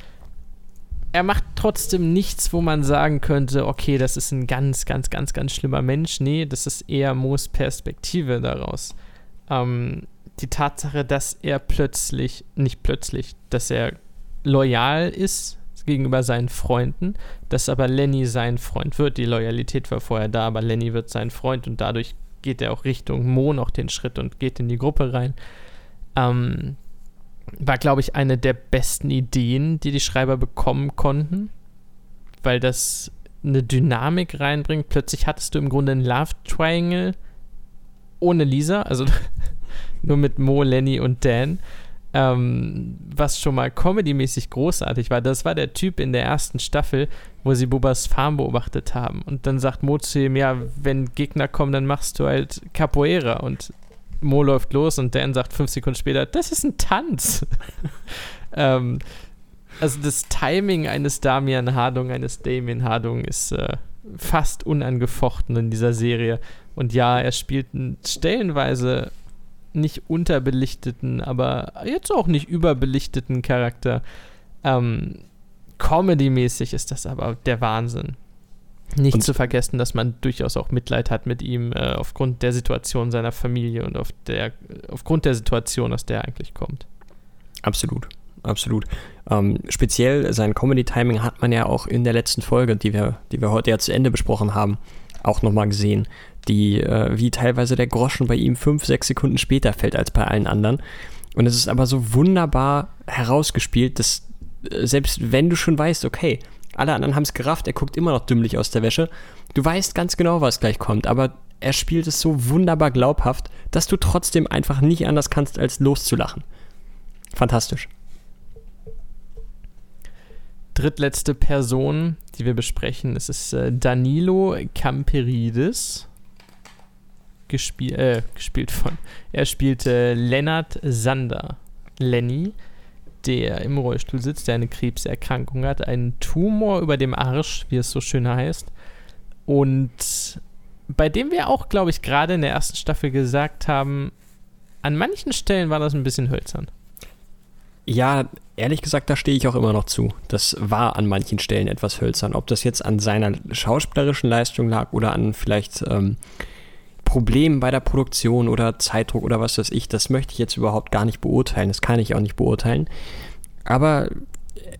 Er macht trotzdem nichts, wo man sagen könnte, okay, das ist ein ganz, ganz, ganz, ganz schlimmer Mensch. Nee, das ist eher Moos Perspektive daraus. Ähm, die Tatsache, dass er plötzlich, nicht plötzlich, dass er loyal ist gegenüber seinen Freunden, dass aber Lenny sein Freund wird. Die Loyalität war vorher da, aber Lenny wird sein Freund und dadurch geht er auch Richtung Mo noch den Schritt und geht in die Gruppe rein. Ähm, war, glaube ich, eine der besten Ideen, die die Schreiber bekommen konnten, weil das eine Dynamik reinbringt. Plötzlich hattest du im Grunde einen Love Triangle ohne Lisa, also nur mit Mo, Lenny und Dan, ähm, was schon mal comedymäßig großartig war. Das war der Typ in der ersten Staffel, wo sie Bubas Farm beobachtet haben. Und dann sagt Mo zu ihm, ja, wenn Gegner kommen, dann machst du halt Capoeira. Und Mo läuft los und Dan sagt fünf Sekunden später, das ist ein Tanz. ähm, also das Timing eines Damian Hardung, eines Damien Hardung ist äh, fast unangefochten in dieser Serie. Und ja, er spielt stellenweise nicht unterbelichteten, aber jetzt auch nicht überbelichteten Charakter. Ähm, Comedy-mäßig ist das aber der Wahnsinn. Nicht Und- zu vergessen, dass man durchaus auch Mitleid hat mit ihm äh, aufgrund der Situation seiner Familie und auf der, aufgrund der Situation, aus der er eigentlich kommt. Absolut, absolut. Ähm, speziell sein Comedy-Timing hat man ja auch in der letzten Folge, die wir, die wir heute ja zu Ende besprochen haben, auch nochmal gesehen. Die, äh, wie teilweise der Groschen bei ihm fünf, sechs Sekunden später fällt als bei allen anderen. Und es ist aber so wunderbar herausgespielt, dass äh, selbst wenn du schon weißt, okay, alle anderen haben es gerafft, er guckt immer noch dümmlich aus der Wäsche, du weißt ganz genau, was gleich kommt, aber er spielt es so wunderbar glaubhaft, dass du trotzdem einfach nicht anders kannst, als loszulachen. Fantastisch. Drittletzte Person, die wir besprechen, es ist äh, Danilo Camperidis, gespielt, äh, gespielt von, er spielte Lennart Sander, Lenny, der im Rollstuhl sitzt, der eine Krebserkrankung hat, einen Tumor über dem Arsch, wie es so schön heißt. Und bei dem wir auch, glaube ich, gerade in der ersten Staffel gesagt haben, an manchen Stellen war das ein bisschen hölzern. Ja, ehrlich gesagt, da stehe ich auch immer noch zu. Das war an manchen Stellen etwas hölzern. Ob das jetzt an seiner schauspielerischen Leistung lag oder an vielleicht ähm, Problemen bei der Produktion oder Zeitdruck oder was weiß ich, das möchte ich jetzt überhaupt gar nicht beurteilen. Das kann ich auch nicht beurteilen. Aber äh,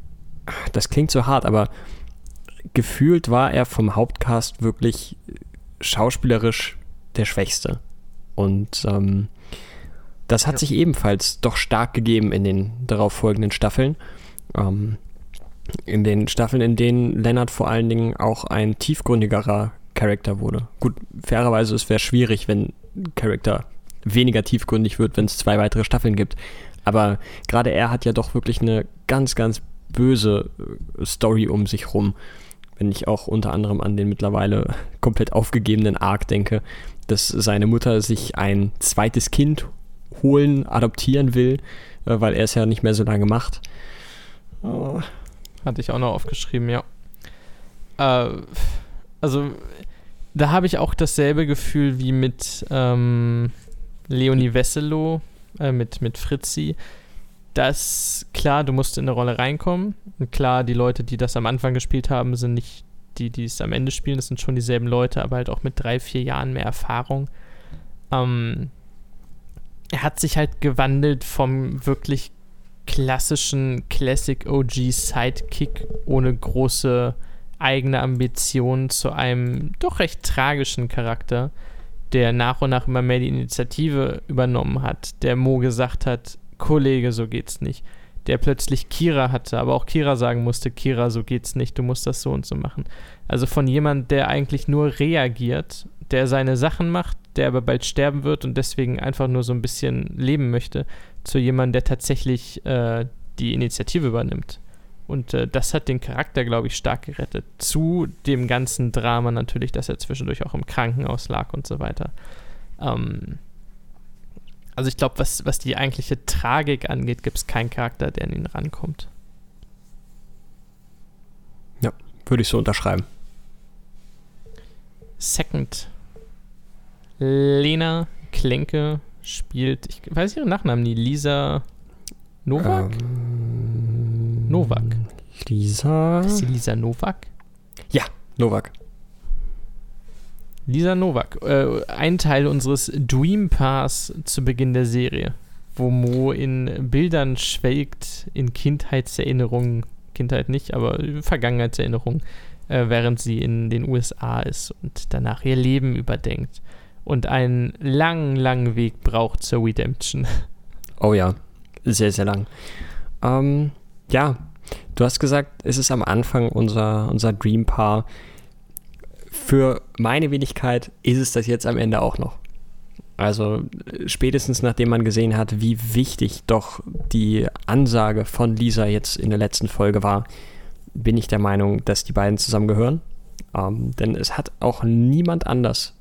das klingt so hart, aber gefühlt war er vom Hauptcast wirklich schauspielerisch der Schwächste. Und ähm, das hat ja. sich ebenfalls doch stark gegeben in den darauf folgenden Staffeln. Ähm, in den Staffeln, in denen Lennart vor allen Dingen auch ein tiefgründigerer Charakter wurde. Gut, fairerweise, es wäre schwierig, wenn ein Charakter weniger tiefgründig wird, wenn es zwei weitere Staffeln gibt. Aber gerade er hat ja doch wirklich eine ganz, ganz böse äh, Story um sich rum. Wenn ich auch unter anderem an den mittlerweile komplett aufgegebenen Arc denke, dass seine Mutter sich ein zweites Kind holen, adoptieren will, äh, weil er es ja nicht mehr so lange macht. Oh. Hatte ich auch noch aufgeschrieben, ja. Äh, also, da habe ich auch dasselbe Gefühl wie mit ähm, Leonie Wesselow, äh, mit, mit Fritzi. Das, klar, du musst in eine Rolle reinkommen. Und klar, die Leute, die das am Anfang gespielt haben, sind nicht die, die es am Ende spielen. Das sind schon dieselben Leute, aber halt auch mit drei, vier Jahren mehr Erfahrung. Ähm, er hat sich halt gewandelt vom wirklich klassischen Classic OG Sidekick ohne große eigene Ambitionen zu einem doch recht tragischen Charakter, der nach und nach immer mehr die Initiative übernommen hat, der Mo gesagt hat, Kollege, so geht's nicht. Der plötzlich Kira hatte, aber auch Kira sagen musste, Kira, so geht's nicht, du musst das so und so machen. Also von jemand, der eigentlich nur reagiert, der seine Sachen macht, der aber bald sterben wird und deswegen einfach nur so ein bisschen leben möchte, zu jemandem, der tatsächlich äh, die Initiative übernimmt. Und äh, das hat den Charakter, glaube ich, stark gerettet. Zu dem ganzen Drama natürlich, dass er zwischendurch auch im Krankenhaus lag und so weiter. Ähm, also ich glaube, was, was die eigentliche Tragik angeht, gibt es keinen Charakter, der an ihn rankommt. Ja, würde ich so unterschreiben. Second Lena Klenke spielt, ich weiß ihren Nachnamen nie, Lisa Novak? Ähm, Novak. Lisa. Ist sie Lisa Novak? Ja, Novak. Lisa Novak, äh, ein Teil unseres Dream Pass zu Beginn der Serie, wo Mo in Bildern schwelgt, in Kindheitserinnerungen, Kindheit nicht, aber Vergangenheitserinnerungen, äh, während sie in den USA ist und danach ihr Leben überdenkt und einen langen, langen Weg braucht zur Redemption. Oh ja, sehr, sehr lang. Ähm, ja, du hast gesagt, es ist am Anfang unser, unser Dream-Paar. Für meine Wenigkeit ist es das jetzt am Ende auch noch. Also spätestens nachdem man gesehen hat, wie wichtig doch die Ansage von Lisa jetzt in der letzten Folge war, bin ich der Meinung, dass die beiden zusammengehören. Ähm, denn es hat auch niemand anders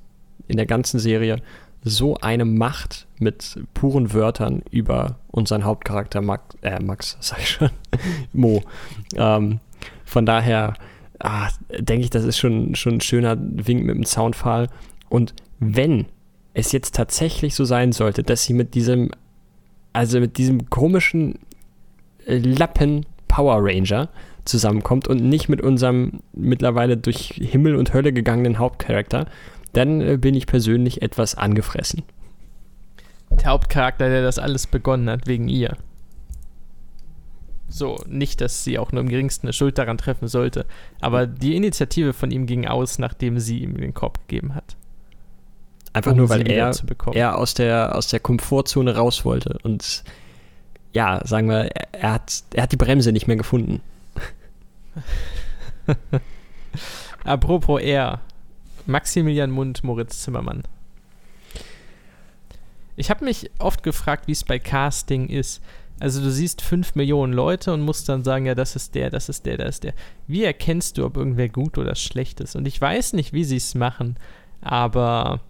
in der ganzen Serie so eine Macht mit puren Wörtern über unseren Hauptcharakter Max, äh, Max, sag ich schon, Mo. Ähm, von daher ah, denke ich, das ist schon, schon ein schöner Wink mit dem Soundfall. Und wenn es jetzt tatsächlich so sein sollte, dass sie mit diesem, also mit diesem komischen Lappen Power Ranger zusammenkommt und nicht mit unserem mittlerweile durch Himmel und Hölle gegangenen Hauptcharakter, dann äh, bin ich persönlich etwas angefressen. Der Hauptcharakter, der das alles begonnen hat, wegen ihr. So, nicht, dass sie auch nur im geringsten eine Schuld daran treffen sollte, aber die Initiative von ihm ging aus, nachdem sie ihm den Korb gegeben hat. Einfach um nur, weil er, er aus, der, aus der Komfortzone raus wollte. Und ja, sagen wir, er, er, hat, er hat die Bremse nicht mehr gefunden. Apropos er, Maximilian Mund, Moritz Zimmermann. Ich habe mich oft gefragt, wie es bei Casting ist. Also du siehst fünf Millionen Leute und musst dann sagen, ja, das ist der, das ist der, das ist der. Wie erkennst du, ob irgendwer gut oder schlecht ist? Und ich weiß nicht, wie sie es machen, aber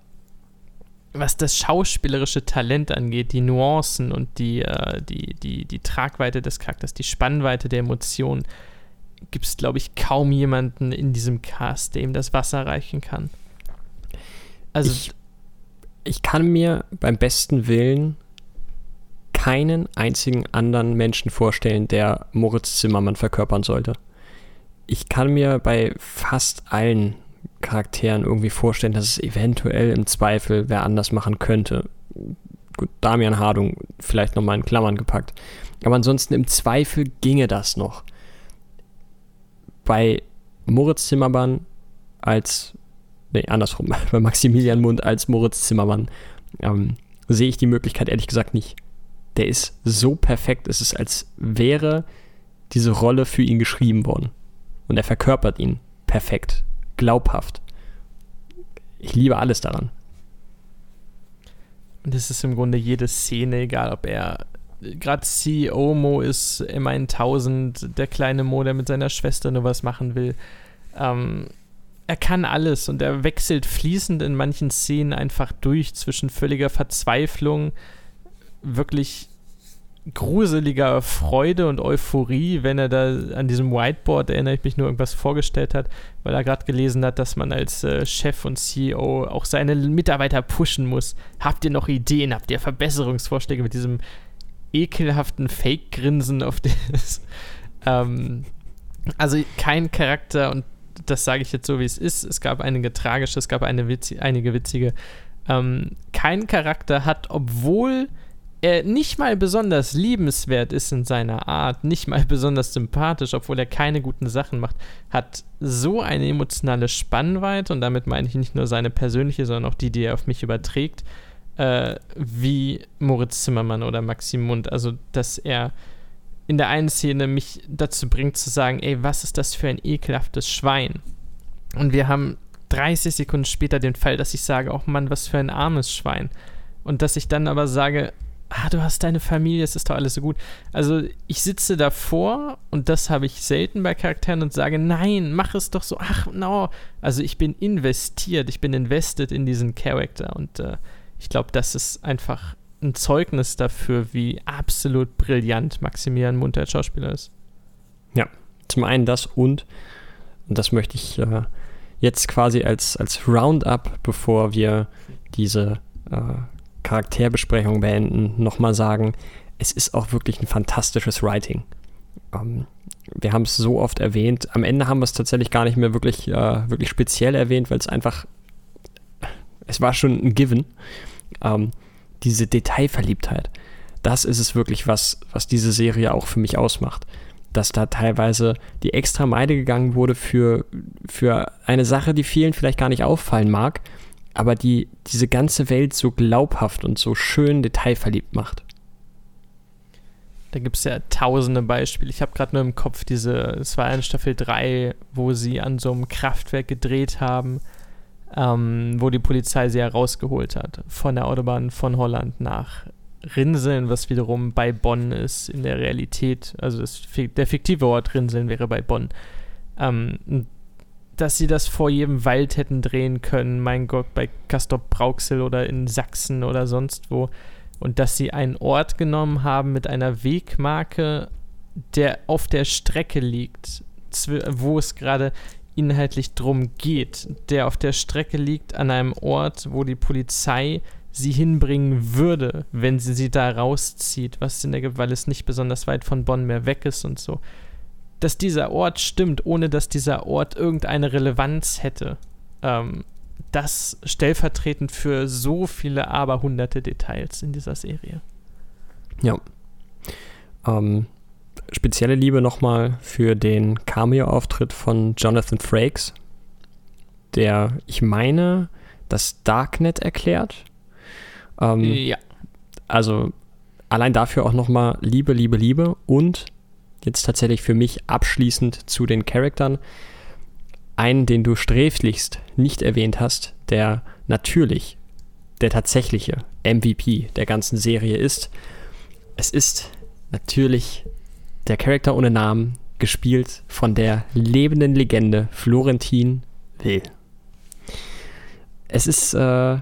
was das schauspielerische Talent angeht, die Nuancen und die, äh, die, die, die Tragweite des Charakters, die Spannweite der Emotionen, gibt es, glaube ich, kaum jemanden in diesem Cast, der ihm das Wasser reichen kann. Also. Ich, ich kann mir beim besten Willen keinen einzigen anderen Menschen vorstellen, der Moritz Zimmermann verkörpern sollte. Ich kann mir bei fast allen Charakteren irgendwie vorstellen, dass es eventuell im Zweifel wer anders machen könnte. Gut, Damian Hardung vielleicht nochmal in Klammern gepackt. Aber ansonsten im Zweifel ginge das noch. Bei Moritz Zimmermann als, nee, andersrum, bei Maximilian Mund als Moritz Zimmermann ähm, sehe ich die Möglichkeit ehrlich gesagt nicht. Der ist so perfekt, es ist, als wäre diese Rolle für ihn geschrieben worden. Und er verkörpert ihn perfekt glaubhaft. Ich liebe alles daran. Und es ist im Grunde jede Szene, egal ob er gerade CEO Mo ist, immer in 1000, der kleine Mo, der mit seiner Schwester nur was machen will. Ähm, er kann alles und er wechselt fließend in manchen Szenen einfach durch zwischen völliger Verzweiflung, wirklich gruseliger Freude und Euphorie, wenn er da an diesem Whiteboard, erinnere ich mich nur, irgendwas vorgestellt hat, weil er gerade gelesen hat, dass man als äh, Chef und CEO auch seine Mitarbeiter pushen muss. Habt ihr noch Ideen? Habt ihr Verbesserungsvorschläge mit diesem ekelhaften Fake-Grinsen auf das? ähm, also kein Charakter, und das sage ich jetzt so, wie es ist. Es gab einige tragische, es gab eine witzi einige witzige. Ähm, kein Charakter hat, obwohl er nicht mal besonders liebenswert ist in seiner Art, nicht mal besonders sympathisch, obwohl er keine guten Sachen macht, hat so eine emotionale Spannweite, und damit meine ich nicht nur seine persönliche, sondern auch die, die er auf mich überträgt, äh, wie Moritz Zimmermann oder Maxim Mund. Also, dass er in der einen Szene mich dazu bringt zu sagen, ey, was ist das für ein ekelhaftes Schwein? Und wir haben 30 Sekunden später den Fall, dass ich sage, oh Mann, was für ein armes Schwein. Und dass ich dann aber sage, ah, du hast deine Familie, es ist doch alles so gut. Also ich sitze davor und das habe ich selten bei Charakteren und sage, nein, mach es doch so, ach, no. Also ich bin investiert, ich bin invested in diesen Charakter und äh, ich glaube, das ist einfach ein Zeugnis dafür, wie absolut brillant Maximilian Munter als Schauspieler ist. Ja, zum einen das und, und das möchte ich äh, jetzt quasi als, als Roundup, bevor wir diese äh, Charakterbesprechung beenden, nochmal sagen, es ist auch wirklich ein fantastisches Writing. Ähm, wir haben es so oft erwähnt. Am Ende haben wir es tatsächlich gar nicht mehr wirklich, äh, wirklich speziell erwähnt, weil es einfach, es war schon ein Given. Ähm, diese Detailverliebtheit, das ist es wirklich, was, was diese Serie auch für mich ausmacht. Dass da teilweise die extra Meide gegangen wurde für, für eine Sache, die vielen vielleicht gar nicht auffallen mag, aber die diese ganze Welt so glaubhaft und so schön detailverliebt macht. Da gibt es ja tausende Beispiele. Ich habe gerade nur im Kopf diese, es war eine Staffel 3, wo sie an so einem Kraftwerk gedreht haben, ähm, wo die Polizei sie herausgeholt hat. Von der Autobahn von Holland nach Rinseln, was wiederum bei Bonn ist in der Realität. Also das, der fiktive Ort Rinseln wäre bei Bonn. Ähm, dass sie das vor jedem Wald hätten drehen können, mein Gott, bei Castor Brauxel oder in Sachsen oder sonst wo. Und dass sie einen Ort genommen haben mit einer Wegmarke, der auf der Strecke liegt, wo es gerade inhaltlich drum geht, der auf der Strecke liegt an einem Ort, wo die Polizei sie hinbringen würde, wenn sie sie da rauszieht, was Sinn ergibt, weil es nicht besonders weit von Bonn mehr weg ist und so dass dieser Ort stimmt, ohne dass dieser Ort irgendeine Relevanz hätte. Ähm, das stellvertretend für so viele aberhunderte Details in dieser Serie. Ja. Ähm, spezielle Liebe nochmal für den Cameo-Auftritt von Jonathan Frakes, der, ich meine, das Darknet erklärt. Ähm, ja. Also allein dafür auch nochmal Liebe, Liebe, Liebe und jetzt tatsächlich für mich abschließend zu den Charaktern. Einen, den du sträflichst nicht erwähnt hast, der natürlich der tatsächliche MVP der ganzen Serie ist. Es ist natürlich der Charakter ohne Namen, gespielt von der lebenden Legende Florentin Will. Es ist, äh,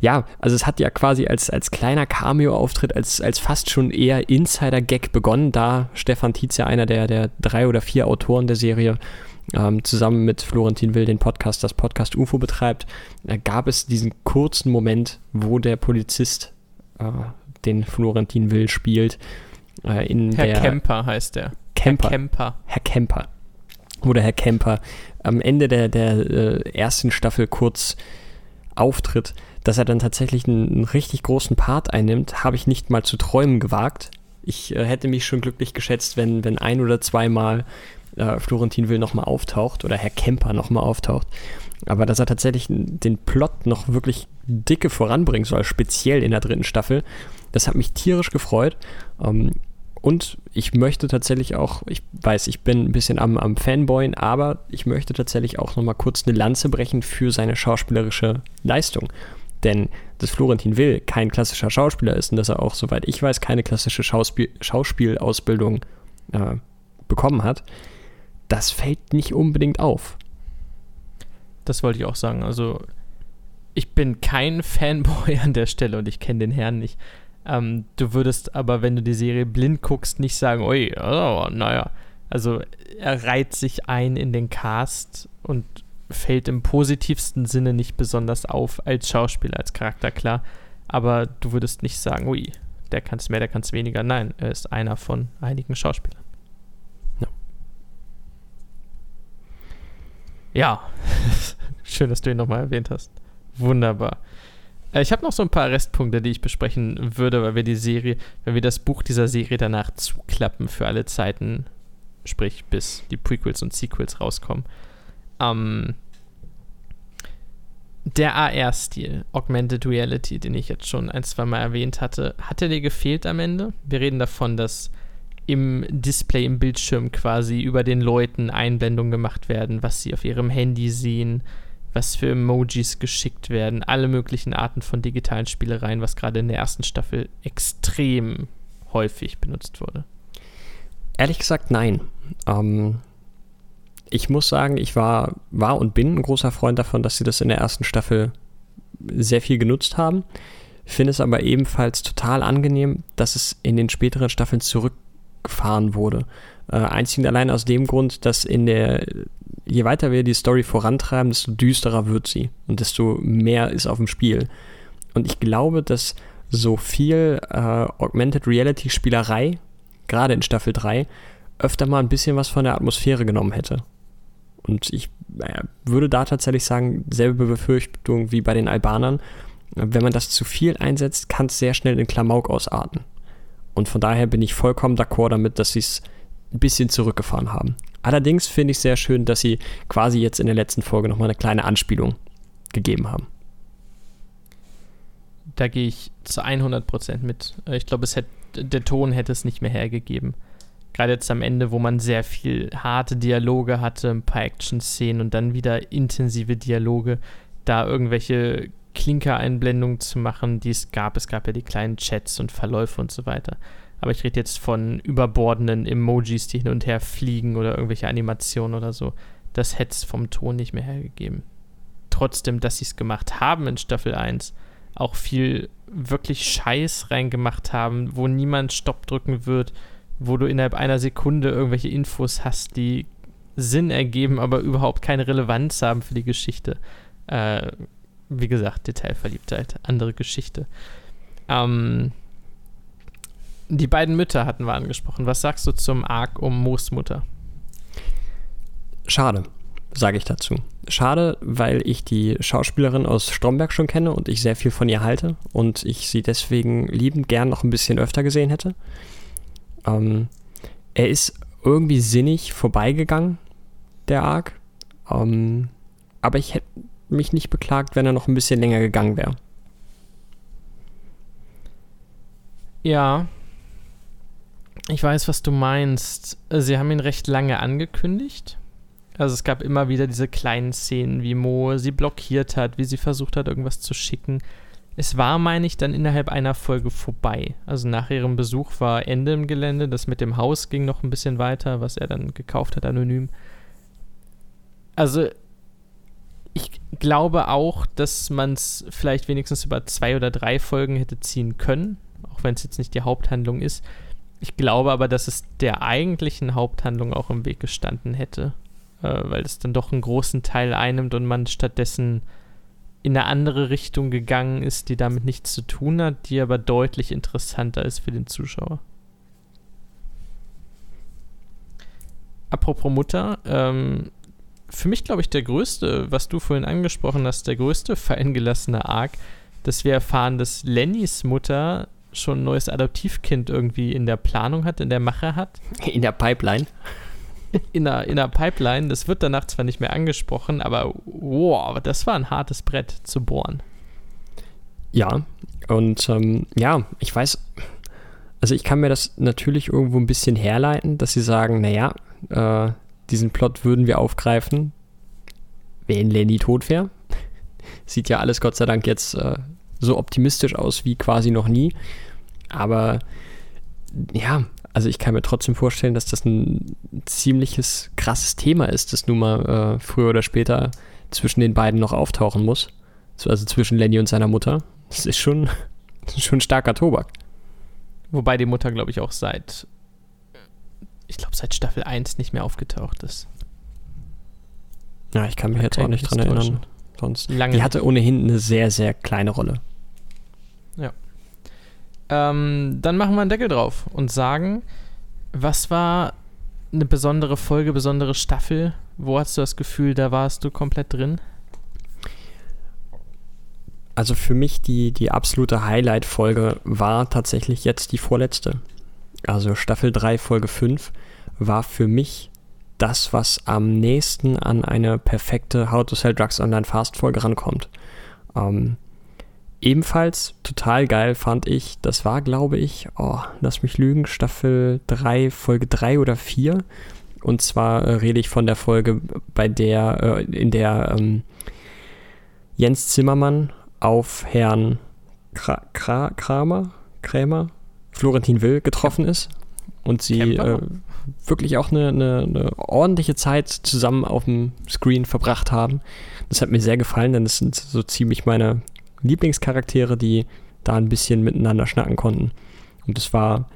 ja, also es hat ja quasi als, als kleiner Cameo-Auftritt, als, als fast schon eher Insider-Gag begonnen, da Stefan Tietz ja einer der, der drei oder vier Autoren der Serie ähm, zusammen mit Florentin Will den Podcast, das Podcast UFO betreibt, äh, gab es diesen kurzen Moment, wo der Polizist äh, den Florentin Will spielt. Äh, in Herr der, Kemper heißt der. Kemper. Herr Kemper. Herr Kemper. Oder Herr Kemper am Ende der, der äh, ersten Staffel kurz auftritt, dass er dann tatsächlich einen, einen richtig großen Part einnimmt, habe ich nicht mal zu träumen gewagt. Ich äh, hätte mich schon glücklich geschätzt, wenn, wenn ein oder zweimal äh, Florentin Will nochmal auftaucht oder Herr Kemper nochmal auftaucht. Aber dass er tatsächlich den Plot noch wirklich dicke voranbringen soll, speziell in der dritten Staffel, das hat mich tierisch gefreut. Ähm, und ich möchte tatsächlich auch, ich weiß, ich bin ein bisschen am, am Fanboyen, aber ich möchte tatsächlich auch nochmal kurz eine Lanze brechen für seine schauspielerische Leistung. Denn dass Florentin Will kein klassischer Schauspieler ist und dass er auch, soweit ich weiß, keine klassische Schauspiel Schauspielausbildung äh, bekommen hat, das fällt nicht unbedingt auf. Das wollte ich auch sagen. Also, ich bin kein Fanboy an der Stelle und ich kenne den Herrn nicht. Ähm, du würdest aber, wenn du die Serie blind guckst, nicht sagen, ui, oh, naja. Also er reiht sich ein in den Cast und fällt im positivsten Sinne nicht besonders auf als Schauspieler, als Charakter, klar. Aber du würdest nicht sagen, ui, der kann es mehr, der kann es weniger. Nein, er ist einer von einigen Schauspielern. Ja. Ja, schön, dass du ihn nochmal erwähnt hast. Wunderbar. Äh, ich habe noch so ein paar Restpunkte, die ich besprechen würde, weil wir die Serie, wenn wir das Buch dieser Serie danach zuklappen für alle Zeiten, sprich bis die Prequels und Sequels rauskommen. Ähm, der AR-Stil, Augmented Reality, den ich jetzt schon ein, zwei Mal erwähnt hatte, hat er dir gefehlt am Ende? Wir reden davon, dass im Display, im Bildschirm quasi über den Leuten Einblendungen gemacht werden, was sie auf ihrem Handy sehen, was für Emojis geschickt werden, alle möglichen Arten von digitalen Spielereien, was gerade in der ersten Staffel extrem häufig benutzt wurde. Ehrlich gesagt, nein. Ähm, ich muss sagen, ich war, war und bin ein großer Freund davon, dass sie das in der ersten Staffel sehr viel genutzt haben. Finde es aber ebenfalls total angenehm, dass es in den späteren Staffeln zurückgefahren wurde. Äh, einzig und allein aus dem Grund, dass in der je weiter wir die Story vorantreiben, desto düsterer wird sie und desto mehr ist auf dem Spiel. Und ich glaube, dass so viel äh, Augmented Reality Spielerei, gerade in Staffel 3, öfter mal ein bisschen was von der Atmosphäre genommen hätte. Und ich äh, würde da tatsächlich sagen, selbe Befürchtung wie bei den Albanern. Wenn man das zu viel einsetzt, kann es sehr schnell in Klamauk ausarten. Und von daher bin ich vollkommen d'accord damit, dass sie es ein bisschen zurückgefahren haben. Allerdings finde ich sehr schön, dass sie quasi jetzt in der letzten Folge nochmal eine kleine Anspielung gegeben haben. Da gehe ich zu 100% mit. Ich glaube, der Ton hätte es nicht mehr hergegeben. Gerade jetzt am Ende, wo man sehr viel harte Dialoge hatte, ein paar Action-Szenen und dann wieder intensive Dialoge, da irgendwelche Klinkereinblendungen zu machen, die es gab. Es gab ja die kleinen Chats und Verläufe und so weiter. Aber ich rede jetzt von überbordenden Emojis, die hin und her fliegen oder irgendwelche Animationen oder so. Das hätte es vom Ton nicht mehr hergegeben. Trotzdem, dass sie es gemacht haben in Staffel 1, auch viel wirklich Scheiß reingemacht haben, wo niemand Stopp drücken wird, wo du innerhalb einer Sekunde irgendwelche Infos hast, die Sinn ergeben, aber überhaupt keine Relevanz haben für die Geschichte. Äh, wie gesagt, Detailverliebtheit, andere Geschichte. Ähm, die beiden Mütter hatten wir angesprochen. Was sagst du zum Arc um Moosmutter? Schade, sage ich dazu. Schade, weil ich die Schauspielerin aus Stromberg schon kenne und ich sehr viel von ihr halte und ich sie deswegen liebend gern noch ein bisschen öfter gesehen hätte. Ähm, er ist irgendwie sinnig vorbeigegangen, der Arc. Ähm, aber ich hätte mich nicht beklagt, wenn er noch ein bisschen länger gegangen wäre. Ja, ich weiß, was du meinst. Sie haben ihn recht lange angekündigt. Also es gab immer wieder diese kleinen Szenen, wie Mo sie blockiert hat, wie sie versucht hat, irgendwas zu schicken. Es war, meine ich, dann innerhalb einer Folge vorbei. Also nach ihrem Besuch war Ende im Gelände. Das mit dem Haus ging noch ein bisschen weiter, was er dann gekauft hat, anonym. Also ich glaube auch, dass man es vielleicht wenigstens über zwei oder drei Folgen hätte ziehen können, auch wenn es jetzt nicht die Haupthandlung ist. Ich glaube aber, dass es der eigentlichen Haupthandlung auch im Weg gestanden hätte, äh, weil es dann doch einen großen Teil einnimmt und man stattdessen in eine andere Richtung gegangen ist, die damit nichts zu tun hat, die aber deutlich interessanter ist für den Zuschauer. Apropos Mutter, ähm, für mich, glaube ich, der größte, was du vorhin angesprochen hast, der größte fallengelassene Arc, dass wir erfahren, dass Lennys Mutter schon ein neues Adoptivkind irgendwie in der Planung hat, in der Mache hat. In der Pipeline. In der, in der Pipeline. Das wird danach zwar nicht mehr angesprochen, aber wow, das war ein hartes Brett zu bohren. Ja, und ähm, ja, ich weiß, also ich kann mir das natürlich irgendwo ein bisschen herleiten, dass sie sagen, naja, äh, diesen Plot würden wir aufgreifen, wenn Lenny tot wäre. Sieht ja alles Gott sei Dank jetzt äh, so optimistisch aus wie quasi noch nie. Aber ja, also ich kann mir trotzdem vorstellen, dass das ein ziemliches krasses Thema ist, das nun mal äh, früher oder später zwischen den beiden noch auftauchen muss. Also zwischen Lenny und seiner Mutter. Das ist schon, das ist schon starker Tobak. Wobei die Mutter, glaube ich, auch seit ich glaube, seit Staffel 1 nicht mehr aufgetaucht ist. Ja, ich kann mich jetzt auch nicht dran erinnern. Sonst. Lange die hatte ohnehin eine sehr, sehr kleine Rolle. Ja. Ähm, dann machen wir einen Deckel drauf und sagen, was war eine besondere Folge, besondere Staffel? Wo hast du das Gefühl, da warst du komplett drin? Also für mich die, die absolute Highlight-Folge war tatsächlich jetzt die vorletzte also Staffel 3, Folge 5, war für mich das, was am nächsten an eine perfekte How to Sell Drugs Online Fast Folge rankommt. Ähm, ebenfalls total geil fand ich, das war, glaube ich, oh, lass mich lügen, Staffel 3, Folge 3 oder 4. Und zwar äh, rede ich von der Folge, bei der, äh, in der ähm, Jens Zimmermann auf Herrn Kra Kra Kramer, Krämer, Florentin Will getroffen ist und sie äh, wirklich auch eine, eine, eine, ordentliche Zeit zusammen auf dem Screen verbracht haben. Das hat mir sehr gefallen, denn das sind so ziemlich meine Lieblingscharaktere, die da ein bisschen miteinander schnacken konnten. Und es war,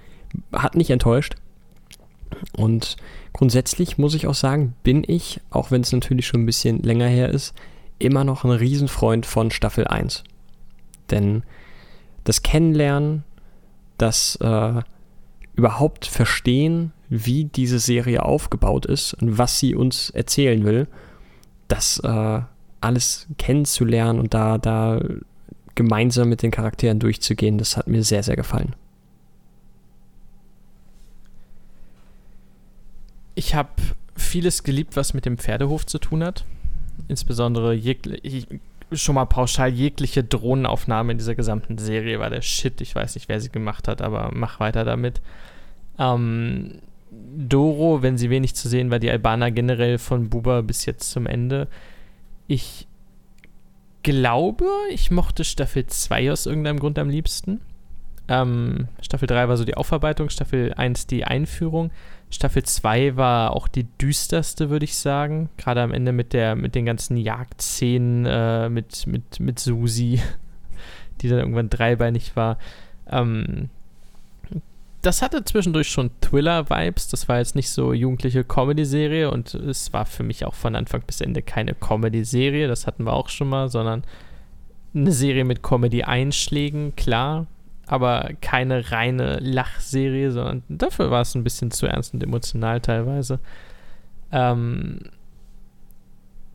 hat nicht enttäuscht. Und grundsätzlich muss ich auch sagen, bin ich, auch wenn es natürlich schon ein bisschen länger her ist, immer noch ein Riesenfreund von Staffel 1. Denn das Kennenlernen das äh, überhaupt verstehen, wie diese Serie aufgebaut ist und was sie uns erzählen will, das äh, alles kennenzulernen und da, da gemeinsam mit den Charakteren durchzugehen, das hat mir sehr, sehr gefallen. Ich habe vieles geliebt, was mit dem Pferdehof zu tun hat. Insbesondere schon mal pauschal jegliche Drohnenaufnahme in dieser gesamten Serie war der Shit. Ich weiß nicht, wer sie gemacht hat, aber mach weiter damit. Ähm, Doro, wenn sie wenig zu sehen war, die Albaner generell von Buba bis jetzt zum Ende. Ich glaube, ich mochte Staffel 2 aus irgendeinem Grund am liebsten. Ähm, Staffel 3 war so die Aufarbeitung, Staffel 1 die Einführung. Staffel 2 war auch die düsterste, würde ich sagen. Gerade am Ende mit, der, mit den ganzen Jagdszenen äh, mit, mit, mit Susi, die dann irgendwann dreibeinig war. Ähm, das hatte zwischendurch schon Thriller-Vibes. Das war jetzt nicht so jugendliche Comedy-Serie und es war für mich auch von Anfang bis Ende keine Comedy-Serie. Das hatten wir auch schon mal, sondern eine Serie mit Comedy-Einschlägen, klar aber keine reine Lachserie, sondern dafür war es ein bisschen zu ernst und emotional teilweise. Ähm,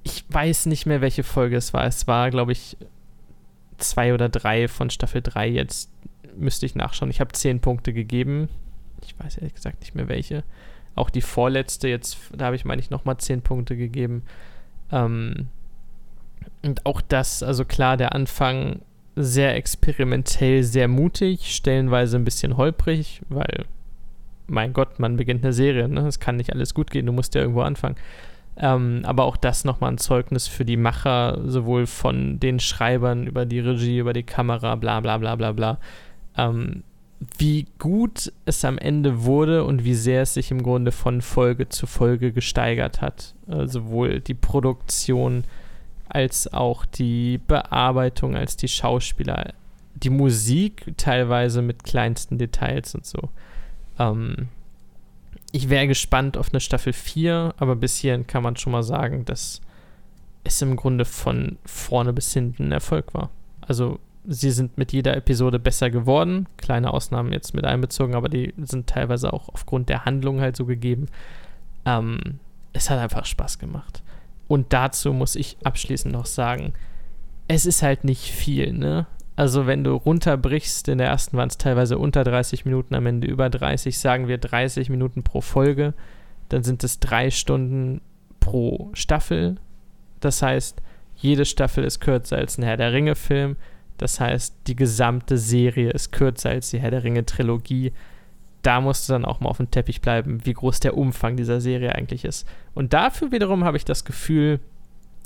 ich weiß nicht mehr, welche Folge es war. Es war, glaube ich, zwei oder drei von Staffel 3 jetzt. Müsste ich nachschauen. Ich habe zehn Punkte gegeben. Ich weiß ehrlich gesagt nicht mehr welche. Auch die vorletzte jetzt, da habe ich, meine ich, nochmal zehn Punkte gegeben. Ähm, und auch das, also klar, der Anfang sehr experimentell, sehr mutig, stellenweise ein bisschen holprig, weil, mein Gott, man beginnt eine Serie, ne? Es kann nicht alles gut gehen, du musst ja irgendwo anfangen. Ähm, aber auch das nochmal ein Zeugnis für die Macher, sowohl von den Schreibern über die Regie, über die Kamera, bla bla bla bla bla. Ähm, wie gut es am Ende wurde und wie sehr es sich im Grunde von Folge zu Folge gesteigert hat. Äh, sowohl die Produktion, als auch die Bearbeitung, als die Schauspieler, die Musik teilweise mit kleinsten Details und so. Ähm, ich wäre gespannt auf eine Staffel 4, aber bis hierhin kann man schon mal sagen, dass es im Grunde von vorne bis hinten ein Erfolg war. Also sie sind mit jeder Episode besser geworden. Kleine Ausnahmen jetzt mit einbezogen, aber die sind teilweise auch aufgrund der Handlung halt so gegeben. Ähm, es hat einfach Spaß gemacht. Und dazu muss ich abschließend noch sagen, es ist halt nicht viel, ne? Also wenn du runterbrichst, in der ersten waren es teilweise unter 30 Minuten, am Ende über 30, sagen wir 30 Minuten pro Folge, dann sind es drei Stunden pro Staffel. Das heißt, jede Staffel ist kürzer als ein Herr der Ringe-Film. Das heißt, die gesamte Serie ist kürzer als die Herr der Ringe-Trilogie. Da musst du dann auch mal auf dem Teppich bleiben, wie groß der Umfang dieser Serie eigentlich ist. Und dafür wiederum habe ich das Gefühl,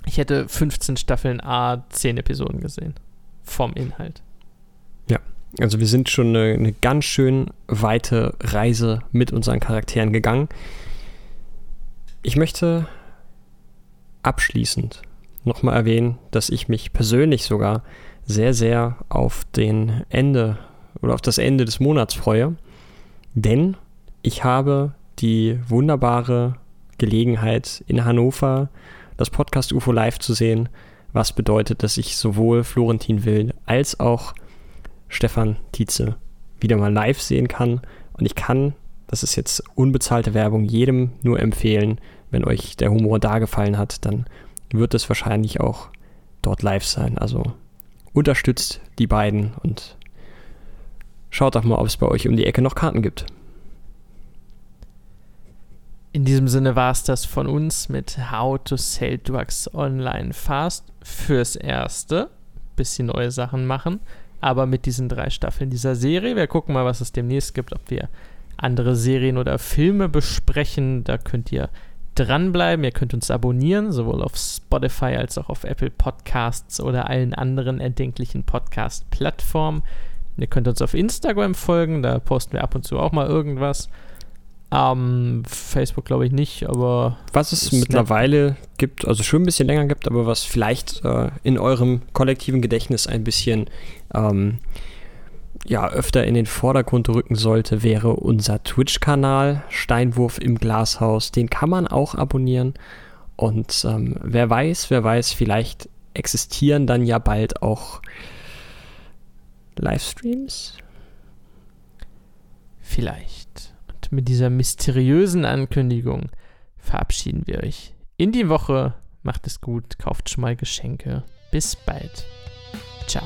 ich hätte 15 Staffeln A, 10 Episoden gesehen vom Inhalt. Ja, also wir sind schon eine, eine ganz schön weite Reise mit unseren Charakteren gegangen. Ich möchte abschließend nochmal erwähnen, dass ich mich persönlich sogar sehr, sehr auf den Ende oder auf das Ende des Monats freue, denn ich habe die wunderbare Gelegenheit in Hannover das Podcast UFO live zu sehen was bedeutet, dass ich sowohl Florentin Will als auch Stefan Tietze wieder mal live sehen kann. Und ich kann, das ist jetzt unbezahlte Werbung, jedem nur empfehlen, wenn euch der Humor da gefallen hat, dann wird es wahrscheinlich auch dort live sein. Also unterstützt die beiden und schaut doch mal, ob es bei euch um die Ecke noch Karten gibt. In diesem Sinne war es das von uns mit How to Sell Drugs Online Fast fürs Erste. Bisschen neue Sachen machen, aber mit diesen drei Staffeln dieser Serie. Wir gucken mal, was es demnächst gibt, ob wir andere Serien oder Filme besprechen. Da könnt ihr dranbleiben. Ihr könnt uns abonnieren, sowohl auf Spotify als auch auf Apple Podcasts oder allen anderen erdenklichen Podcast-Plattformen. Ihr könnt uns auf Instagram folgen, da posten wir ab und zu auch mal irgendwas. Ähm, Facebook glaube ich nicht, aber. Was es mittlerweile gibt, also schon ein bisschen länger gibt, aber was vielleicht äh, in eurem kollektiven Gedächtnis ein bisschen ähm, ja, öfter in den Vordergrund rücken sollte, wäre unser Twitch-Kanal Steinwurf im Glashaus. Den kann man auch abonnieren. Und ähm, wer weiß, wer weiß, vielleicht existieren dann ja bald auch Livestreams. Vielleicht mit dieser mysteriösen Ankündigung verabschieden wir euch in die Woche. Macht es gut, kauft schon mal Geschenke. Bis bald. Ciao.